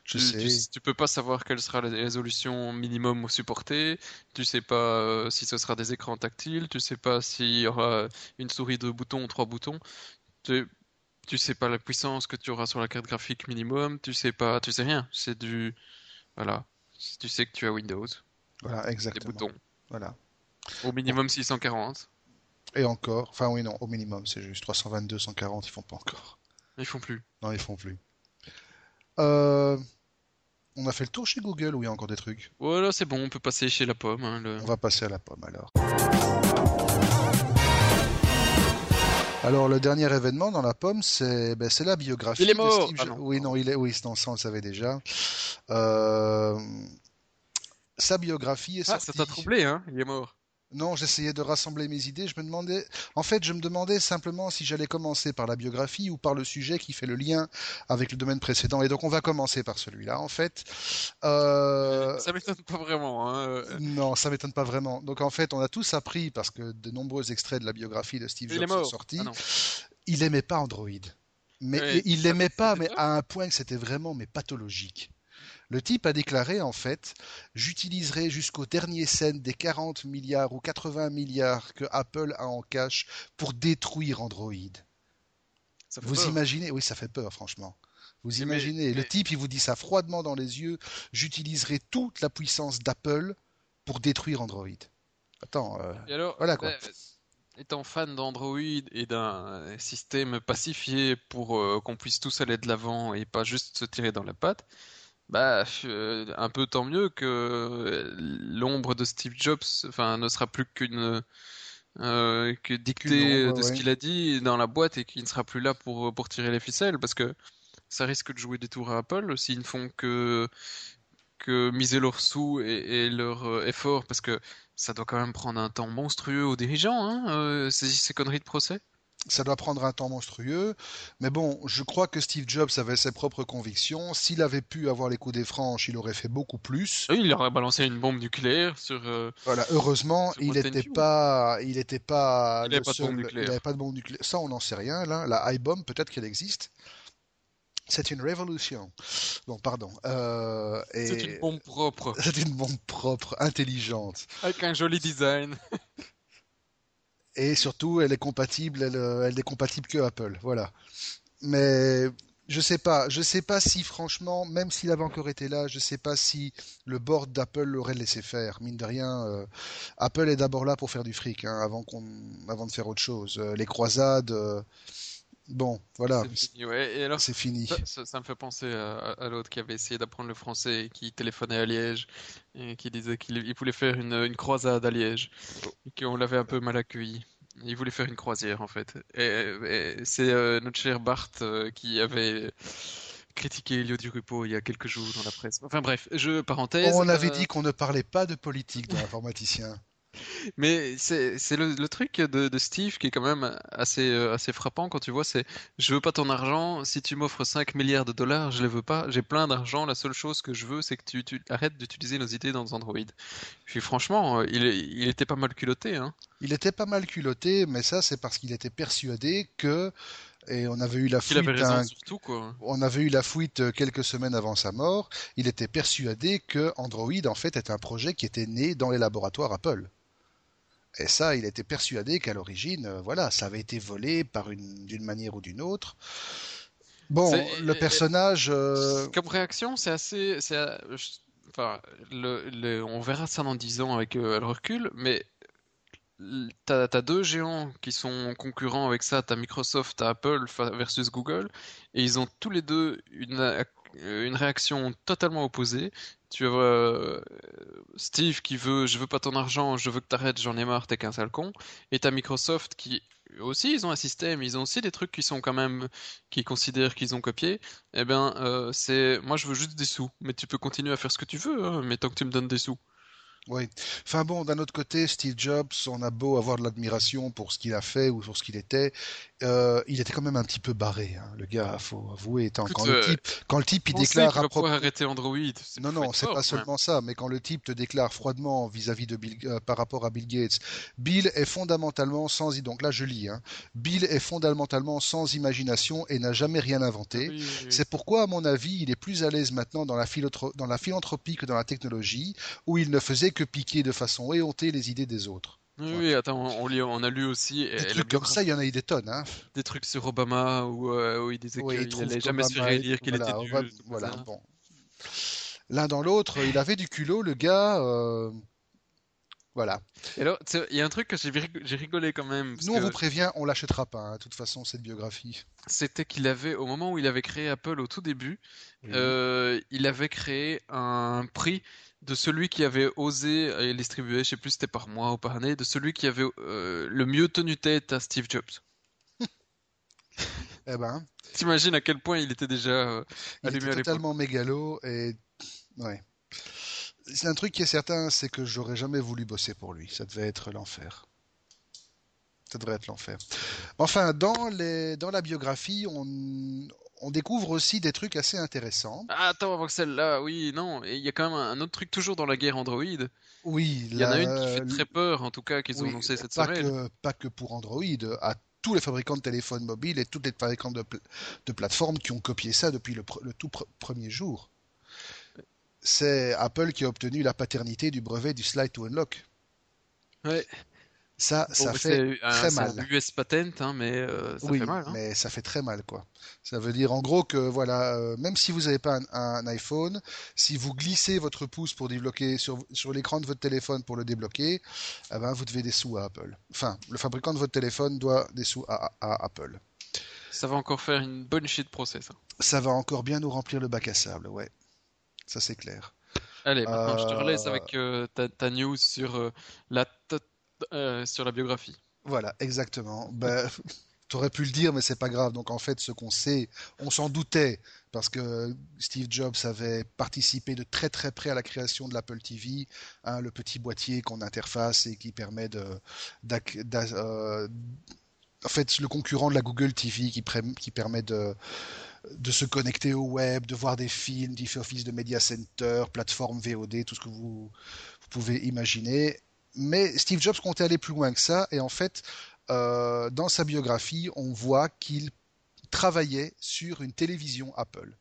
Je tu, sais. Tu, peux pas savoir quelle sera la résolution minimum supportée. Tu sais pas euh, si ce sera des écrans tactiles. Tu sais pas s'il y aura une souris de boutons ou trois boutons. Tu, tu sais pas la puissance que tu auras sur la carte graphique minimum. Tu sais pas, tu sais rien. C'est du, voilà. Tu sais que tu as Windows. Voilà, exactement. Des boutons. Voilà. Au minimum 640. Et encore, enfin oui non, au minimum, c'est juste 322, 140, ils font pas encore. Ils font plus. Non, ils font plus. Euh, on a fait le tour chez Google ou il y a encore des trucs Voilà, c'est bon, on peut passer chez la pomme. Hein, on va passer à la pomme alors. Alors le dernier événement dans la pomme, c'est ben, la biographie. Il est mort. Ah oui non, il est oui, ça on le savait déjà. Euh, sa biographie est ah, ça t'a troublé hein Il est mort. Non, j'essayais de rassembler mes idées. Je me demandais, en fait, je me demandais simplement si j'allais commencer par la biographie ou par le sujet qui fait le lien avec le domaine précédent. Et donc, on va commencer par celui-là. En fait, euh... ça m'étonne pas vraiment. Hein. Non, ça m'étonne pas vraiment. Donc, en fait, on a tous appris parce que de nombreux extraits de la biographie de Steve Jobs sont sortis. Ah il aimait pas Android, mais il l'aimait pas, mais à un point que c'était vraiment mais pathologique. Le type a déclaré en fait j'utiliserai jusqu'au dernier cent des 40 milliards ou 80 milliards que Apple a en cash pour détruire Android. Vous imaginez Oui, ça fait peur, franchement. Vous imaginez Le type, il vous dit ça froidement dans les yeux j'utiliserai toute la puissance d'Apple pour détruire Android. Attends, euh, voilà quoi. Bah, étant fan d'Android et d'un système pacifié pour euh, qu'on puisse tous aller de l'avant et pas juste se tirer dans la patte, bah, euh, un peu tant mieux que l'ombre de Steve Jobs, enfin, ne sera plus qu'une euh, que dictée de ce qu'il a dit dans la boîte et qu'il ne sera plus là pour pour tirer les ficelles, parce que ça risque de jouer des tours à Apple s'ils ne font que que miser leurs sous et, leur euh, effort, parce que ça doit quand même prendre un temps monstrueux aux dirigeants, hein, ces, ces conneries de procès ça doit prendre un temps monstrueux. Mais bon, je crois que Steve Jobs avait ses propres convictions. S'il avait pu avoir les coups des franches, il aurait fait beaucoup plus. il aurait balancé une bombe nucléaire sur. Euh, voilà, heureusement, il n'était pas, il n'était pas, il n'avait pas de bombe nucléaire. Ça, on n'en sait rien. Là, la bomb peut-être qu'elle existe. C'est une révolution. Bon, pardon. Euh, c'est une bombe propre. C'est une bombe propre, intelligente. Avec un joli design. et surtout elle est compatible, elle, euh, elle est compatible que Apple, voilà. Mais je sais pas, je sais pas si franchement, même s'il avait encore été là, je sais pas si le board d'Apple l'aurait laissé faire. Mine de rien, euh, Apple est d'abord là pour faire du fric, hein, avant qu'on, de faire autre chose. Euh, les croisades. Bon, voilà. C'est fini, ouais. Et alors, c'est fini. Ça, me fait penser à, l'autre qui avait essayé d'apprendre le français et qui téléphonait à Liège et qui disait qu'il voulait faire une, une, croisade à Liège et qu'on l'avait un peu mal accueilli. Il voulait faire une croisière en fait. Et, c'est euh, notre cher Bart euh, qui avait critiqué Elio Rupo il y a quelques jours dans la presse. Enfin bref, je parenthèse. On avait euh, dit qu'on ne parlait pas de politique dans l'informaticien. Mais c'est le, le, truc de, de, Steve qui est quand même assez, euh, assez frappant quand tu vois, c'est je veux pas ton argent, si tu m'offres 5 milliards de dollars, je les veux pas, j'ai plein d'argent, la seule chose que je veux c'est que tu, tu arrêtes d'utiliser nos idées dans Android. Puis franchement, euh, il, il était pas mal culotté. Hein. Il était pas mal culotté, mais ça c'est parce qu'il était persuadé que et on avait eu la fuite. surtout, quoi. On avait eu la fuite euh, quelques semaines avant sa mort. Il était persuadé que Android en fait est un projet qui était né dans les laboratoires Apple. Et ça, il était persuadé qu'à l'origine, euh, voilà, ça avait été volé par une d'une manière ou d'une autre. Bon, le personnage. Euh, comme réaction, c'est assez, c'est, enfin, le, on verra ça dans 10 ans avec le recul, mais t'as as deux géants qui sont concurrents avec ça, t'as Microsoft, t'as Apple versus Google, et ils ont tous les deux une, une réaction totalement opposée. Tu vois euh, Steve qui veut je veux pas ton argent, je veux que t'arrêtes, j'en ai marre, t'es qu'un sale con. Et t'as Microsoft qui aussi ils ont un système, ils ont aussi des trucs qui sont quand même qui considèrent qu'ils ont copié. Eh bien euh, c'est moi je veux juste des sous, mais tu peux continuer à faire ce que tu veux, hein, mais tant que tu me donnes des sous. Oui. Enfin bon, d'un autre côté, Steve Jobs, on a beau avoir de l'admiration pour ce qu'il a fait ou pour ce qu'il était, euh, il était quand même un petit peu barré, hein, le gars, faut avouer. Étant, quand, le euh, type, quand le type, il déclare à propos... arrêter Android. Non, non, c'est pas seulement ça, mais quand le type te déclare froidement vis-à-vis de Bill, euh, par rapport à Bill Gates, Bill est fondamentalement sans, donc là je lis, hein, Bill est fondamentalement sans imagination et n'a jamais rien inventé. Oui, oui, oui. C'est pourquoi, à mon avis, il est plus à l'aise maintenant dans la, dans la philanthropie que dans la technologie, où il ne faisait que piquer de façon éhontée les idées des autres. Oui, oui, attends, on, lit- on a lu aussi Des trucs comme ça, il y en a eu des tonnes. Hein. des trucs sur Obama où, euh, où il disait qu'il n'allait jamais se faire élire, qu'il voilà, était nul. va- Voilà, bon. L'un dans l'autre, il avait du culot, le gars. euh, Voilà. Et alors, il y a un truc que j'ai rig- j'ai rigolé quand même. parce Nous, on que vous prévient, on l'achètera pas, hein, de toute façon, cette biographie. C'était qu'il avait, au moment où il avait créé Apple au tout début, euh, il avait créé un prix de celui qui avait osé euh, distribuer, je sais plus si c'était par mois ou par année, de celui qui avait euh, le mieux tenu tête à Steve Jobs. Eh ben, T'imagines à quel point il était déjà euh, il était à totalement mégalo et. Ouais. C'est un truc qui est certain, c'est que j'aurais jamais voulu bosser pour lui. Ça devait être l'enfer. Ça devrait être l'enfer. Enfin, dans, les... dans la biographie, on... on découvre aussi des trucs assez intéressants. Ah, attends, avant que celle-là, oui, non, il y a quand même un autre truc toujours dans la guerre Android. Oui, Il y en a une qui fait très peur, en tout cas, qu'ils ont annoncé cette pas semaine. Que, pas que pour Android, à tous les fabricants de téléphones mobiles et tous les fabricants de, pla- de plateformes qui ont copié ça depuis le, pr- le tout pr- premier jour. C'est Apple qui a obtenu la paternité du brevet du slide to unlock. Ouais. Ça, ça fait un, très c'est mal. US patent, hein, mais euh, ça oui, fait mal. Hein. mais ça fait très mal, quoi. Ça veut dire en gros que voilà, euh, même si vous n'avez pas un, un iPhone, si vous glissez votre pouce pour débloquer sur, sur l'écran de votre téléphone pour le débloquer, eh ben, vous devez des sous à Apple. Enfin, le fabricant de votre téléphone doit des sous à, à Apple. Ça va encore faire une bonne shit process. hein. Ça va encore bien nous remplir le bac à sable, ouais. Ça c'est clair. Allez, maintenant je te Euh, relaisse avec euh, ta, ta news sur euh, la euh, sur la biographie. Voilà, exactement. Ben, T'aurais pu le dire, mais c'est pas grave. Donc en fait, ce qu'on sait, on s'en doutait parce que Steve Jobs avait participé de très très près à la création de l'Apple TV, hein, le petit boîtier qu'on interface et qui permet de, euh, en fait, le concurrent de la Google TV qui, permet de, se connecter au web, de voir des films, d'y faire office de media center, plateforme VOD, tout ce que vous pouvez imaginer. Mais Steve Jobs comptait aller plus loin que ça, et en fait, euh, dans sa biographie, on voit qu'il travaillait sur une télévision Apple.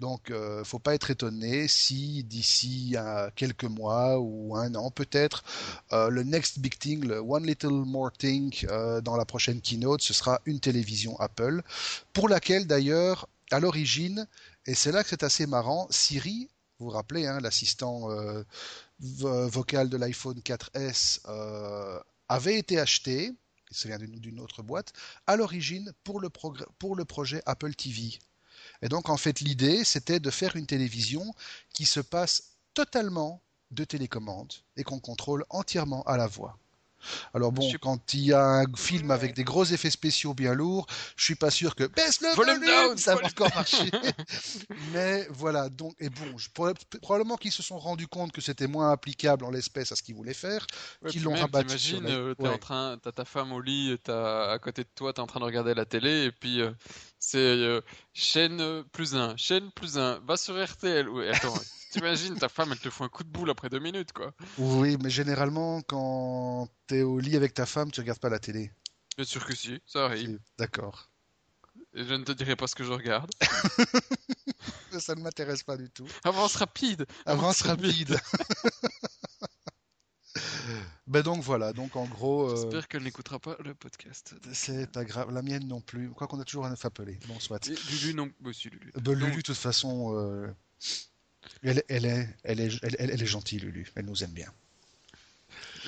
Donc, euh, faut pas être étonné si d'ici quelques mois ou un an peut-être, euh, le next big thing, le one little more thing euh, dans la prochaine keynote, ce sera une télévision Apple, pour laquelle d'ailleurs, à l'origine, et c'est là que c'est assez marrant, Siri, vous vous rappelez, hein, l'assistant euh, vo- vocal de l'iPhone 4S euh, avait été acheté, ça vient d'une autre boîte, à l'origine pour, pour le projet Apple TV. Et donc, en fait, l'idée, c'était de faire une télévision qui se passe totalement de télécommande et qu'on contrôle entièrement à la voix. Alors bon, quand il y a un film avec des gros effets spéciaux bien lourds, je suis pas sûr que baisse le Volume down, ça va encore marcher. Mais voilà, donc et bon, je, probablement qu'ils se sont rendus compte que c'était moins applicable en l'espèce à ce qu'ils voulaient faire, Ouais, qu'ils l'ont rabattu t'imagines, les- euh, t'es ouais. en train, t'as ta femme au lit, t'as à côté de toi, t'es en train de regarder la télé, et puis euh, c'est euh, chaîne euh, plus un, chaîne plus un, va sur RTL. Ouais, attends, t'imagines, ta femme, elle te fout un coup de boule après deux minutes, quoi. Oui, mais généralement, quand t'es au lit avec ta femme, tu regardes pas la télé. Bien sûr que si, ça arrive. D'accord. Et je ne te dirai pas ce que je regarde. Ça ne m'intéresse pas du tout. Avance rapide. Avance rapide. ben donc voilà, donc en gros, euh, J'espère qu'elle n'écoutera pas le podcast. c'est pas grave. La mienne non plus. Quoi qu'on a toujours un œuf appelé. Bon, soit. Et Lulu, non. Bah, si, Lulu. Ben. Lulu, de toute façon, euh, elle, elle est, elle, est, elle, est gentille, Lulu. Elle nous aime bien.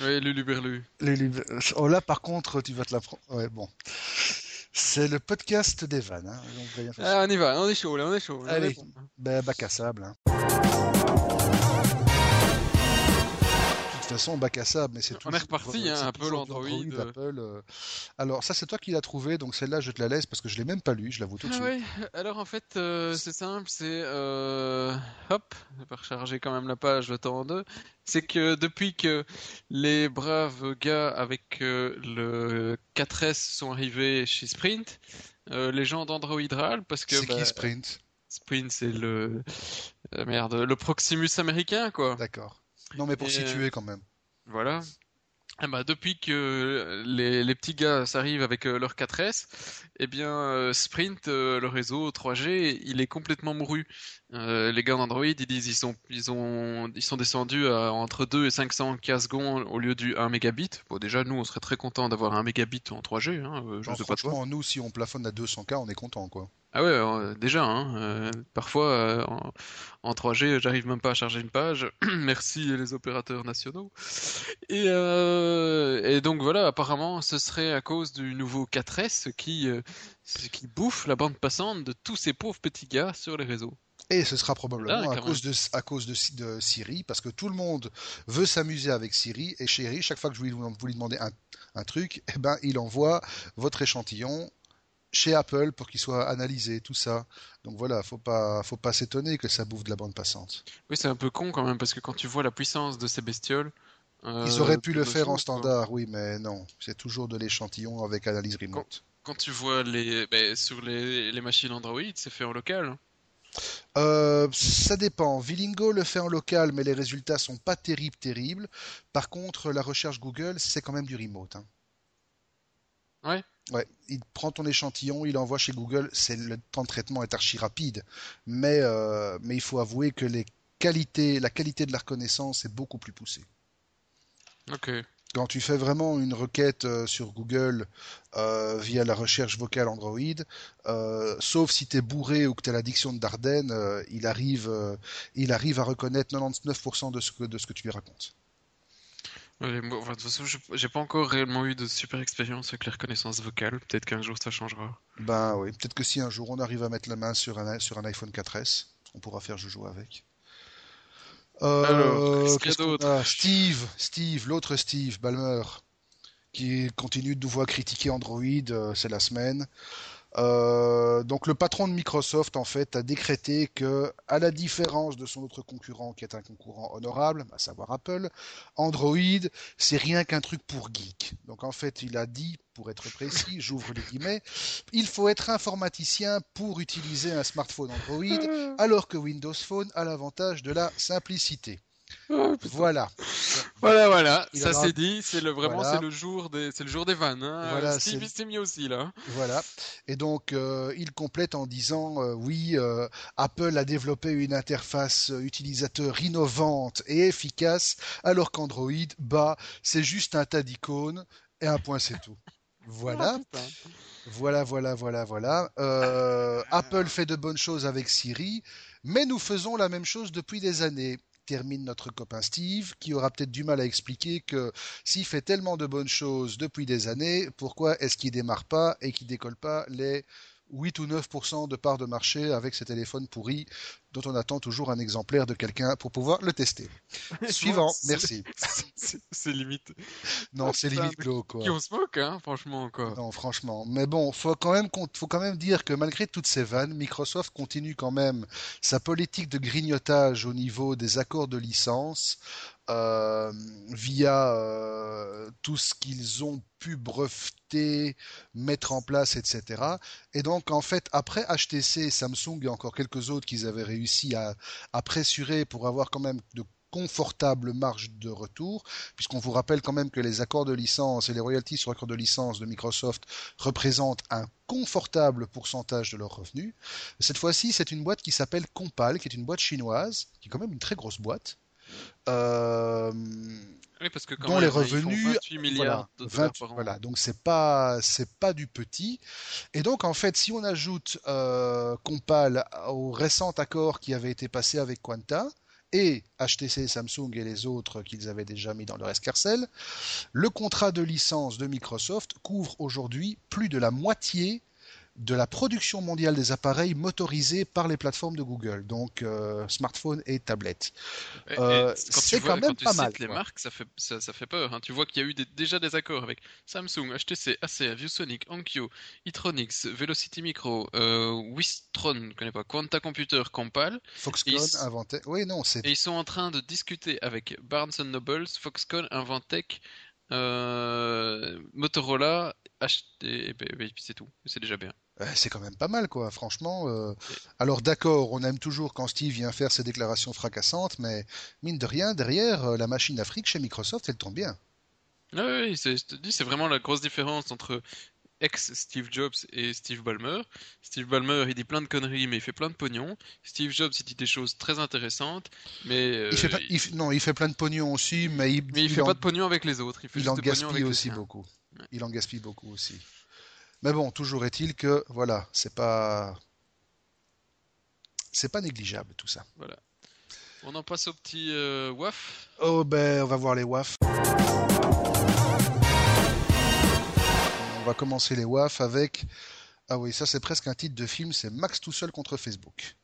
Ouais, Lulu Berlu. Lulu, oh là, par contre, tu vas te la prendre. Ouais, bon. C'est le podcast d'Evan. Hein, donc, faire. Ah, on y va, on est chaud, là, on est chaud. Allez. Ben, bac à sable. hein. Façon, bac à sable, mais c'est On est reparti, hein, Apple, Android. Euh. Apple, euh. Alors, ça, c'est toi qui l'as trouvé, donc celle-là, je te la laisse parce que je l'ai même pas lu, je l'avoue tout de ah suite. Oui. Alors, en fait, euh, c'est simple, c'est. Hop, je vais recharger quand même la page le temps en deux. C'est que depuis que les braves gars avec le 4S sont arrivés chez Sprint, les gens d'Android râlent parce que. C'est qui bah, Sprint? Sprint, c'est le. merde, le Proximus américain, quoi. D'accord. Non, mais pour situer quand même. Voilà. Eh ben, depuis que les, les petits gars s'arrivent avec euh, leur 4S, eh bien euh, Sprint, euh, le réseau 3G, il est complètement mouru. les gars d'Android, ils disent ils sont ils ont ils sont descendus à entre 2 et 500 k secondes au lieu du 1 mégabit. Bon déjà nous on serait très content d'avoir un mégabit en 3G. Hein, je sais pas toi. nous si on plafonne à 200 k, on est content quoi. Ah ouais, euh, déjà, hein, euh, parfois euh, en, 3G, j'arrive même pas à charger une page. Merci les opérateurs nationaux. Et, et, donc voilà, apparemment, ce serait à cause du nouveau 4S qui, qui bouffe la bande passante de tous ces pauvres petits gars sur les réseaux. Et ce sera probablement à, cause de, à cause de, de, Siri, parce que tout le monde veut s'amuser avec Siri. Et chérie, chaque fois que je lui, vous lui demander un, un truc, eh ben, il envoie votre échantillon chez Apple pour qu'il soit analysé, tout ça. Donc voilà, faut pas, faut pas s'étonner que ça bouffe de la bande passante. Oui, c'est un peu con quand même parce que quand tu vois la puissance de ces bestioles. Euh, Ils auraient pu le faire en standard, oui, mais non, c'est toujours de l'échantillon avec analyse remote. Quand, tu vois les, ben, sur les, les, machines Android, c'est fait en local. Euh, ça dépend. Vilingo le fait en local, mais les résultats sont pas terribles, terribles. Par contre, la recherche Google, c'est quand même du remote. Hein. Ouais. Ouais, il prend ton échantillon, il l'envoie chez Google. C'est le temps de traitement est archi rapide, mais euh, mais il faut avouer que les qualités, la qualité de la reconnaissance est beaucoup plus poussée. Ok. Quand tu fais vraiment une requête euh, sur Google euh, via la recherche vocale Android, sauf si tu es bourré ou que tu as l'addiction de Dardenne, il, arrive, il arrive à reconnaître 99% de ce, que, de ce que tu lui racontes de toute façon, j'ai pas encore réellement eu de super expérience avec les reconnaissances vocales. Peut-être qu'un jour ça changera. Ben oui, peut-être que si un jour on arrive à mettre la main sur un, sur un iPhone 4S, on pourra faire joujou avec. Euh, Alors, qu'est-ce d'autre Steve, Steve, l'autre Steve, Balmer, qui continue de nous voir critiquer Android, euh, c'est la semaine. Euh, donc le patron de Microsoft en fait a décrété que, à la différence de son autre concurrent qui est un concurrent honorable, à savoir Apple, Android c'est rien qu'un truc pour geek. Donc en fait il a dit, pour être précis, j'ouvre les guillemets, il faut être informaticien pour utiliser un smartphone Android, alors que Windows Phone a l'avantage de la simplicité. Oh, voilà. Voilà, voilà. ça c'est dit. C'est le vraiment, c'est le jour des, c'est le jour des vannes. Hein. Voilà, Steve s'est mis aussi là. Voilà. Et donc euh, il complète en disant euh, oui, euh, Apple a développé une interface utilisateur innovante et efficace, alors qu'Android, bah, c'est juste un tas d'icônes et un point c'est tout. Voilà. Ah, voilà, voilà, voilà, voilà. Apple fait de bonnes choses avec Siri, mais nous faisons la même chose depuis des années termine notre copain Steve, qui aura peut-être du mal à expliquer que s'il fait tellement de bonnes choses depuis des années, pourquoi est-ce qu'il démarre pas et qu'il décolle pas les 8 ou 9% de part de marché avec ces téléphones pourris dont on attend toujours un exemplaire de quelqu'un pour pouvoir le tester. Suivant, merci. C'est limite. Non, ah, c'est limite clos, quoi. Qui on se moque, hein, franchement, quoi. Non, franchement. Mais bon, faut quand même, faut quand même dire que malgré toutes ces vannes, Microsoft continue quand même sa politique de grignotage au niveau des accords de licence euh, via euh, tout ce qu'ils ont pu breveter, mettre en place, etc. Et donc, en fait, après HTC, Samsung et encore quelques autres qu'ils avaient réussi à, à pressurer pour avoir quand même de confortables marges de retour, puisqu'on vous rappelle quand même que les accords de licence et les royalties sur accords de licence de Microsoft représentent un confortable pourcentage de leurs revenus. Cette fois-ci, c'est une boîte qui s'appelle Compal, qui est une boîte chinoise, qui est quand même une très grosse boîte, euh, parce que dont les revenus 28 milliards voilà, donc c'est pas c'est pas du petit. Et donc en fait si on ajoute euh, Compal au récent accord qui avait été passé avec Quanta et HTC, Samsung et les autres qu'ils avaient déjà mis dans leur escarcelle, le contrat de licence de Microsoft couvre aujourd'hui plus de la moitié de la production mondiale des appareils motorisés par les plateformes de Google, donc euh, smartphones et tablettes. Euh, c'est quand même pas mal. Les marques, ça fait, ça, fait peur. Hein. Tu vois qu'il y a eu déjà des accords avec Samsung, HTC, Acer, ViewSonic, Onkyo, Itronix, Velocity Micro, euh, Wistron, je connais pas, Quanta Computer, Compal. Foxconn, Inventec. Oui, non, c'est. Et ils sont en train de discuter avec Barnes Nobles, Foxconn, Inventec, euh, Motorola, acheter, et puis c'est tout, c'est déjà bien. C'est quand même pas mal, quoi, franchement. Euh. Alors d'accord, on aime toujours quand Steve vient faire ses déclarations fracassantes, mais mine de rien, derrière, euh, la machine Afrique chez Microsoft, elle tombe bien. Ah oui, je te dis, c'est vraiment la grosse différence entre ex-Steve Jobs et Steve Ballmer. Steve Ballmer, il dit plein de conneries, mais il fait plein de pognon. Steve Jobs, il dit des choses très intéressantes, mais... il fait euh, non, il fait plein de pognon aussi, mais il... Mais il, fait pas de pognon avec les autres. Il, en gaspille aussi beaucoup. Il en gaspille beaucoup aussi. Mais bon, toujours est-il que, voilà, c'est pas... C'est pas négligeable tout ça. Voilà. On en passe au petit euh, WAF Oh ben, on va voir les WAF. On va commencer les WAF avec. Ah oui, ça c'est presque un titre de film, c'est Max tout seul contre Facebook.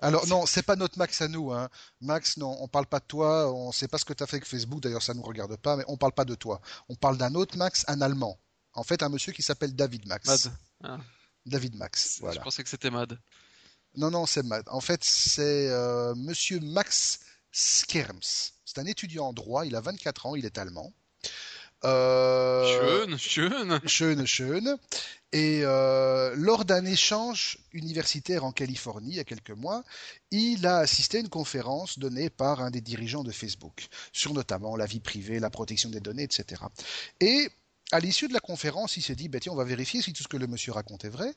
Alors non, c'est pas notre Max à nous. Hein. Max, non, on parle pas de toi, on sait pas ce que tu as fait avec Facebook, d'ailleurs ça nous regarde pas, mais on parle pas de toi. On parle d'un autre Max, un Allemand. En fait, un monsieur qui s'appelle David Max. Mad. Ah. David Max, voilà. Je pensais que c'était Mad. Non, non, c'est Mad. En fait, c'est euh, monsieur Max Skerms. C'est un étudiant en droit, il a 24 ans, il est allemand. Euh, schön, schön. Schön, schön. Et euh, lors d'un échange universitaire en Californie il y a quelques mois, il a assisté à une conférence donnée par un des dirigeants de Facebook sur notamment la vie privée, la protection des données, etc. Et à l'issue de la conférence, il s'est dit, bah, tiens, on va vérifier si tout ce que le monsieur raconte est vrai.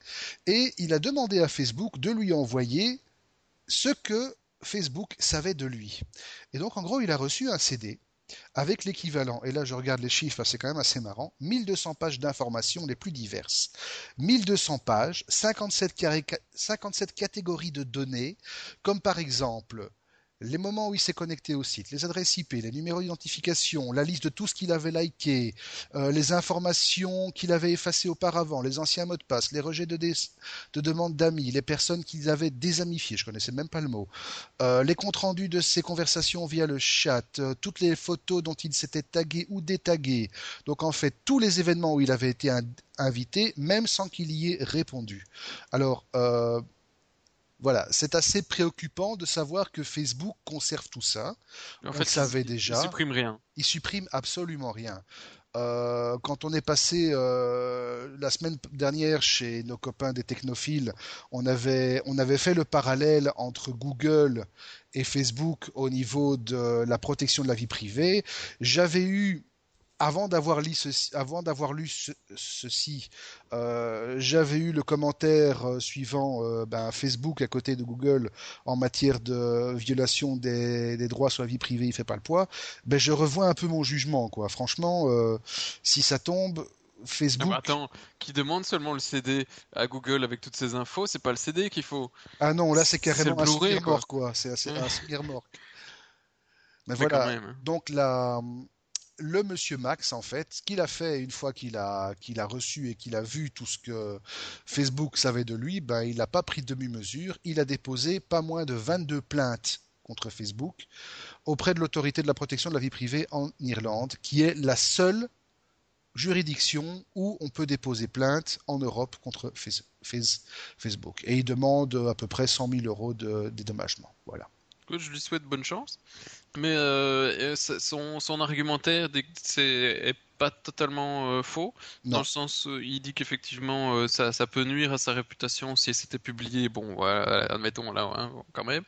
Et il a demandé à Facebook de lui envoyer ce que Facebook savait de lui. Et donc, en gros, il a reçu un CD avec l'équivalent, et là je regarde les chiffres, c'est quand même assez marrant, 1200 pages d'informations les plus diverses. 1200 pages, 57, 57 catégories de données, comme par exemple les moments où il s'est connecté au site, les adresses IP, les numéros d'identification, la liste de tout ce qu'il avait liké, euh, les informations qu'il avait effacées auparavant, les anciens mots de passe, les rejets de, de demandes d'amis, les personnes qu'il avait désamifiées, je connaissais même pas le mot, euh, les comptes rendus de ses conversations via le chat, euh, toutes les photos dont il s'était tagué ou détagué. Donc en fait, tous les événements où il avait été invité, même sans qu'il y ait répondu. Alors, voilà, c'est assez préoccupant de savoir que Facebook conserve tout ça. En on fait, le savait déjà. Il supprime rien. Il supprime absolument rien. Euh, quand on est passé euh, la semaine dernière chez nos copains des technophiles, on avait, on avait fait le parallèle entre Google et Facebook au niveau de la protection de la vie privée. J'avais eu avant d'avoir lu ceci, avant d'avoir lu ceci euh, j'avais eu le commentaire euh, suivant euh, ben, Facebook à côté de Google en matière de violation des, droits sur la vie privée, il fait pas le poids. Ben, je revois un peu mon jugement, quoi. Franchement, si ça tombe, Facebook. attends, qui demande seulement le CD à Google avec toutes ces infos, c'est pas le CD qu'il faut. Ah non, là c'est carrément un sourire mort, quoi. C'est un sourire mort. Mais voilà. Hein. Donc la le monsieur Max, en fait, ce qu'il a fait une fois qu'il a, qu'il a reçu et qu'il a vu tout ce que Facebook savait de lui, ben, il n'a pas pris de demi-mesure. Il a déposé pas moins de 22 plaintes contre Facebook auprès de l'autorité de la protection de la vie privée en Irlande, qui est la seule juridiction où on peut déposer plainte en Europe contre Facebook. Et il demande à peu près 100 000 euros de dédommagement. Voilà. Je lui souhaite bonne chance. Mais euh, son, son, argumentaire est pas totalement euh, faux, dans le sens où il dit qu'effectivement euh, ça, ça, peut nuire à sa réputation si c'était publié. Bon, voilà, admettons là, hein, quand même.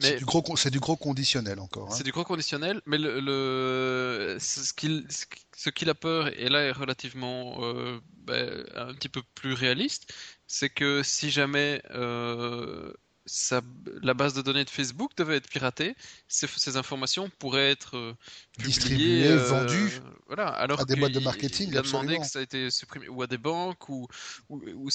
C'est du gros, c'est du gros conditionnel encore. Hein. C'est du gros conditionnel, mais le, le ce qu'il, ce qu'il a peur et là est relativement ben, un petit peu plus réaliste, c'est que si jamais la base de données de Facebook devait être piratée, ces, ces informations pourraient être euh, Distribuées, euh, vendues voilà, alors à des boîtes de marketing, Il a demandé absolument. que ça a été supprimé, ou à des banques, ou, ou, ou,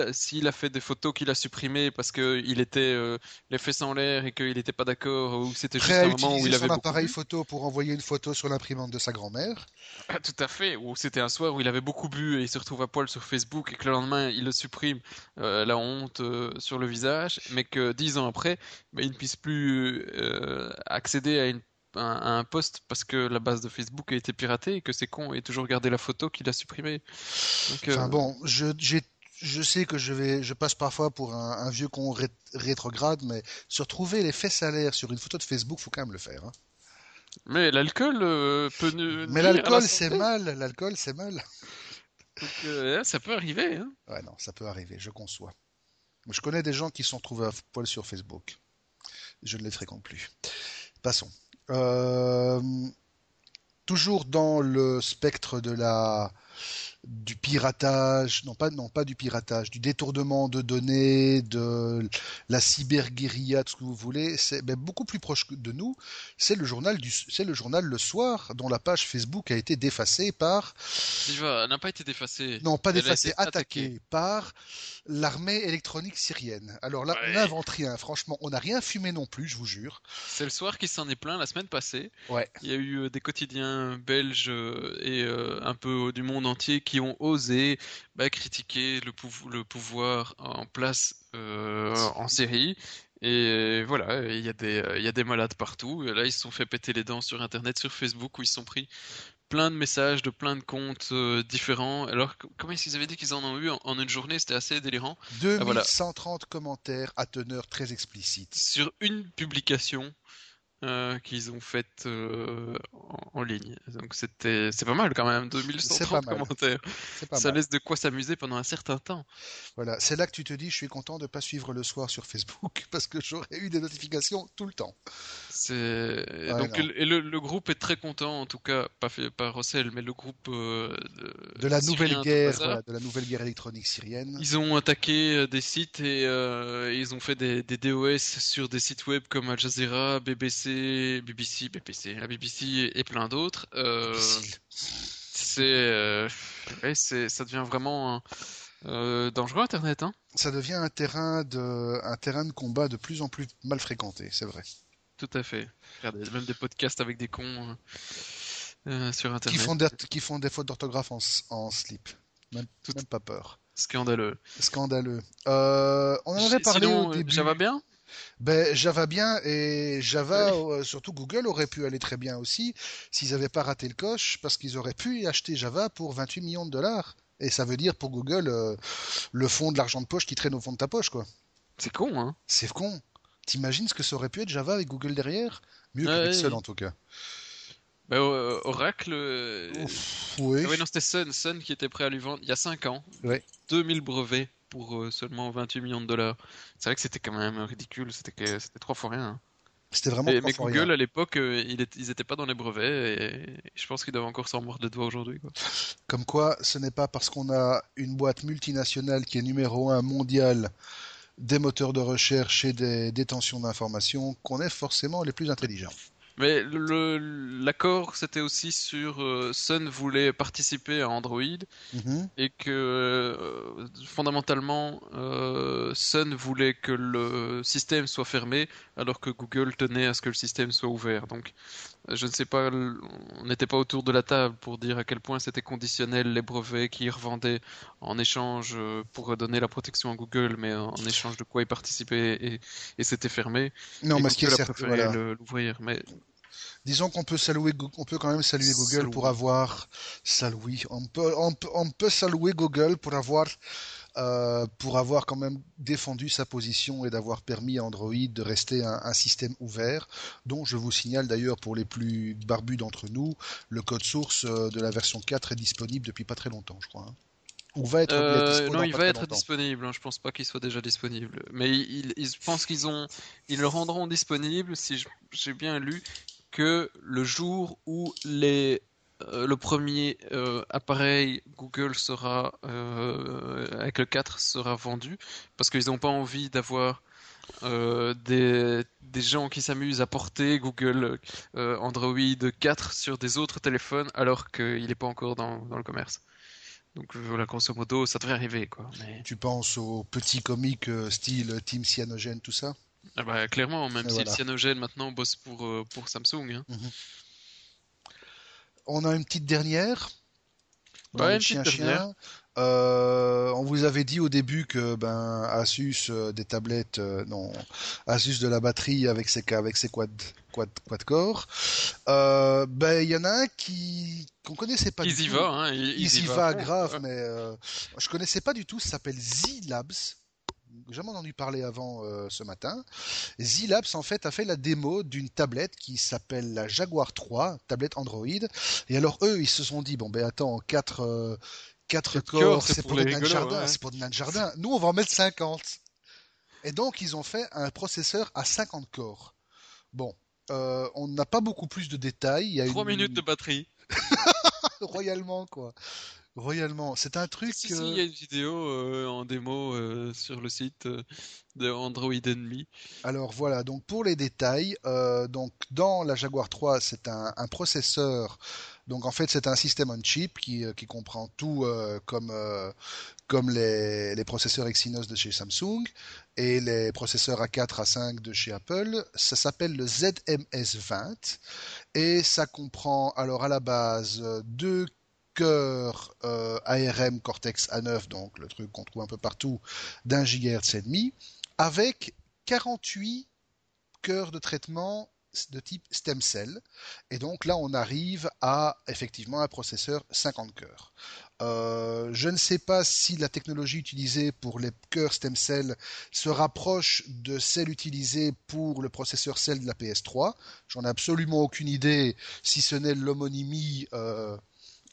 a- s'il a fait des photos qu'il a supprimées parce qu'il était euh, les fesses en l'air et qu'il n'était pas d'accord, ou c'était juste un moment où il avait son appareil bu. photo pour envoyer une photo sur l'imprimante de sa grand-mère. Ah, tout à fait, ou c'était un soir où il avait beaucoup bu et il se retrouve à poil sur Facebook et que le lendemain il le supprime, euh, la honte euh, sur le visage, mais que dix ans après, bah, il ne puisse plus euh, accéder à, une, à un- à un post parce que la base de Facebook a été piratée et que c'est con et toujours garder la photo qu'il a supprimée. Donc, euh, Enfin bon, je, j'ai- je sais que je vais, je passe parfois pour un, un vieux con ré- rétrograde, mais se retrouver les à l'air sur une photo de Facebook, faut quand même le faire. hein. mais l'alcool euh, peut Mais la l'alcool, c'est mal. L'alcool, c'est mal. Donc, euh, ça peut arriver. Hein. Ouais, non, ça peut arriver, je conçois. Je connais des gens qui se sont retrouvés à poil sur Facebook. Je ne les fréquente plus. Passons. Euh, toujours dans le spectre de la du piratage, non pas non pas du piratage, du détournement de données, de la cyberguérilla, tout ce que vous voulez, c'est ben, beaucoup plus proche de nous. C'est le journal du, c'est le journal Le Soir, dont la page Facebook a été défacée par Diva n'a pas été défacée. non, pas Elle a défacé, été attaqué attaquée. par l'armée électronique syrienne. Alors là, on n'invente rien, franchement, on n'a rien fumé non plus, je vous jure. C'est le soir qui s'en est plaint la semaine passée. Ouais. Il y a eu euh, des quotidiens belges euh, et euh, un peu du monde entier qui ont osé bah, critiquer le, pouv- le pouvoir en place euh, en Syrie. Et voilà, il y, a des, il y a des malades partout. Et là, ils se sont fait péter les dents sur Internet, sur Facebook, où ils se sont pris plein de messages de plein de comptes euh, différents. Alors, comment est-ce qu'ils avaient dit qu'ils en ont eu en, en une journée? C'était assez délirant. Ah, voilà. 2130 commentaires à teneur très explicite. Sur une publication euh, qu'ils ont faite euh, en, en ligne. Donc c'était c'est pas mal quand même, C'est 2130 pas mal. commentaires. Pas Ça mal. laisse de quoi s'amuser pendant un certain temps. Voilà, c'est là que tu te dis, je suis content de pas suivre le soir sur Facebook parce que j'aurais eu des notifications tout le temps. C'est Ouais, donc non. et le, le groupe est très content, en tout cas pas fait par Rossel, mais le groupe euh, De la syrien, nouvelle guerre, voilà, de la nouvelle guerre électronique syrienne. Ils ont attaqué euh, des sites et euh, ils ont fait des, des DOS sur des sites web comme Al Jazeera, BBC, BBC, BBC, la BBC et plein d'autres. Euh, c'est, ouais, c'est, ça devient vraiment euh, dangereux Internet, hein. Ça devient un terrain de, un terrain de combat de plus en plus mal fréquenté, c'est vrai. Tout à fait. Regardez, même des podcasts avec des cons euh, euh, sur Qui Internet. font des, qui font des fautes d'orthographe en, en slip. Même, Tout- même pas peur. Scandaleux. Scandaleux. Euh, on en avait parlé Sinon, au début. Java bien? Ben, Java bien et Java, euh, surtout Google, aurait pu aller très bien aussi s'ils n'avaient pas raté le coche parce qu'ils auraient pu acheter Java pour 28 millions de dollars. Et ça veut dire pour Google euh, le fond de l'argent de poche qui traîne au fond de ta poche, quoi. C'est con, hein. C'est con. T'imagines ce que ça aurait pu être Java avec Google derrière? Mieux Ouais, qu'avec Sun ouais. en tout cas. Bah, euh, Oracle. euh, Ouf, oui. Ah ouais, non, c'était Sun, Sun qui était prêt à lui vendre il y a 5 ans. Ouais. 2000 brevets pour euh, seulement 28 millions de dollars. C'est vrai que c'était quand même ridicule, c'était que- trois fois rien. hein. C'était vraiment Et- mais Google rien. à l'époque, ils étaient pas dans les brevets et, je pense qu'ils doivent encore s'en mordre les doigts aujourd'hui. Comme quoi, ce n'est pas parce qu'on a une boîte multinationale qui est numéro un mondial des moteurs de recherche et des détentions d'informations qu'on est forcément les plus intelligents. Mais l'accord, c'était aussi sur euh, Sun voulait participer à Android Mhm. et que euh, fondamentalement euh, Sun voulait que le système soit fermé alors que Google tenait à ce que le système soit ouvert. Donc je ne sais pas, on n'était pas autour de la table pour dire à quel point c'était conditionnel les brevets qu'ils revendaient en échange euh, pour donner la protection à Google, mais en échange de quoi ils participaient et, et c'était fermé. Non, Et mais ce qui est certain, préféré voilà. l'ouvrir. Mais Disons qu'on peut saluer, on peut quand même saluer Google pour avoir, saluer, on peut, on peut, on peut saluer Google pour avoir, euh, pour avoir quand même défendu sa position et d'avoir permis à Android de rester un, un système ouvert, dont je vous signale d'ailleurs pour les plus barbus d'entre nous, le code source euh, de la version 4 est disponible depuis pas très longtemps, je crois. hein. Ou va être Euh, non, il va être longtemps. disponible. hein, Je pense pas qu'il soit déjà disponible. Mais ils, ils- je pense qu'ils ont, ils le rendront disponible si j'ai bien lu que le jour où les euh, le premier euh, appareil Google sera euh, avec le 4 sera vendu parce qu'ils n'ont pas envie d'avoir euh, des, des gens qui s'amusent à porter Google euh, Android 4 sur des autres téléphones alors qu'il n'est pas encore dans, dans le commerce. Donc voilà, grosso modo, ça devrait arriver, quoi. Mais... Tu penses aux petits comiques euh, style Team Cyanogen, tout ça? Ah bah, clairement, même Et si voilà. le Cyanogen maintenant bosse pour, pour Samsung. Hein. On a une petite dernière. Dans Ouais, chien-chien. dernière. Euh, on vous avait dit au début que ben Asus euh, des tablettes euh, non Asus de la batterie avec ses avec ses quad quad quad core ben il y en a un qui qu'on connaissait pas Ils du y tout. va, hein. Ils, il ils y y va grave Ouais. mais je connaissais pas du tout ça s'appelle Z-Labs jamais entendu parler avant euh, ce matin. Z-Labs en fait a fait la démo d'une tablette qui s'appelle la Jaguar 3, tablette Android. Et alors eux, ils se sont dit bon ben attends, 4 euh, quatre Quatre corps, c'est pour, pour les les nains de rigolos, jardin, ouais. c'est pour les nains de jardin. Nous, on va en mettre 50. Et donc ils ont fait un processeur à 50 corps. Bon, euh, on n'a pas beaucoup plus de détails. Il y a 3 une... minutes de batterie. royalement quoi. Royalement, c'est un truc. Si, si, euh, il y a une vidéo euh, en démo euh, sur le site euh, de Android Enemy. Alors voilà, donc pour les détails, euh, donc dans la Jaguar 3, c'est un, un processeur. Donc en fait, c'est un système on chip qui, euh, qui comprend tout euh, comme, euh, comme les, les processeurs Exynos de chez Samsung et les processeurs A4, A5 de chez Apple. Ça s'appelle le ZMS20 et ça comprend alors à la base euh, deux cœurs euh, ARM Cortex A9, donc le truc qu'on trouve un peu partout, d'un gigahertz et demi, avec 48 cœurs de traitement de type stem cell. Et donc là, on arrive à effectivement un processeur 50 cœurs. Euh, je ne sais pas si la technologie utilisée pour les cœurs stem cell se rapproche de celle utilisée pour le processeur cell de la PS3. J'en ai absolument aucune idée, si ce n'est l'homonymie. euh,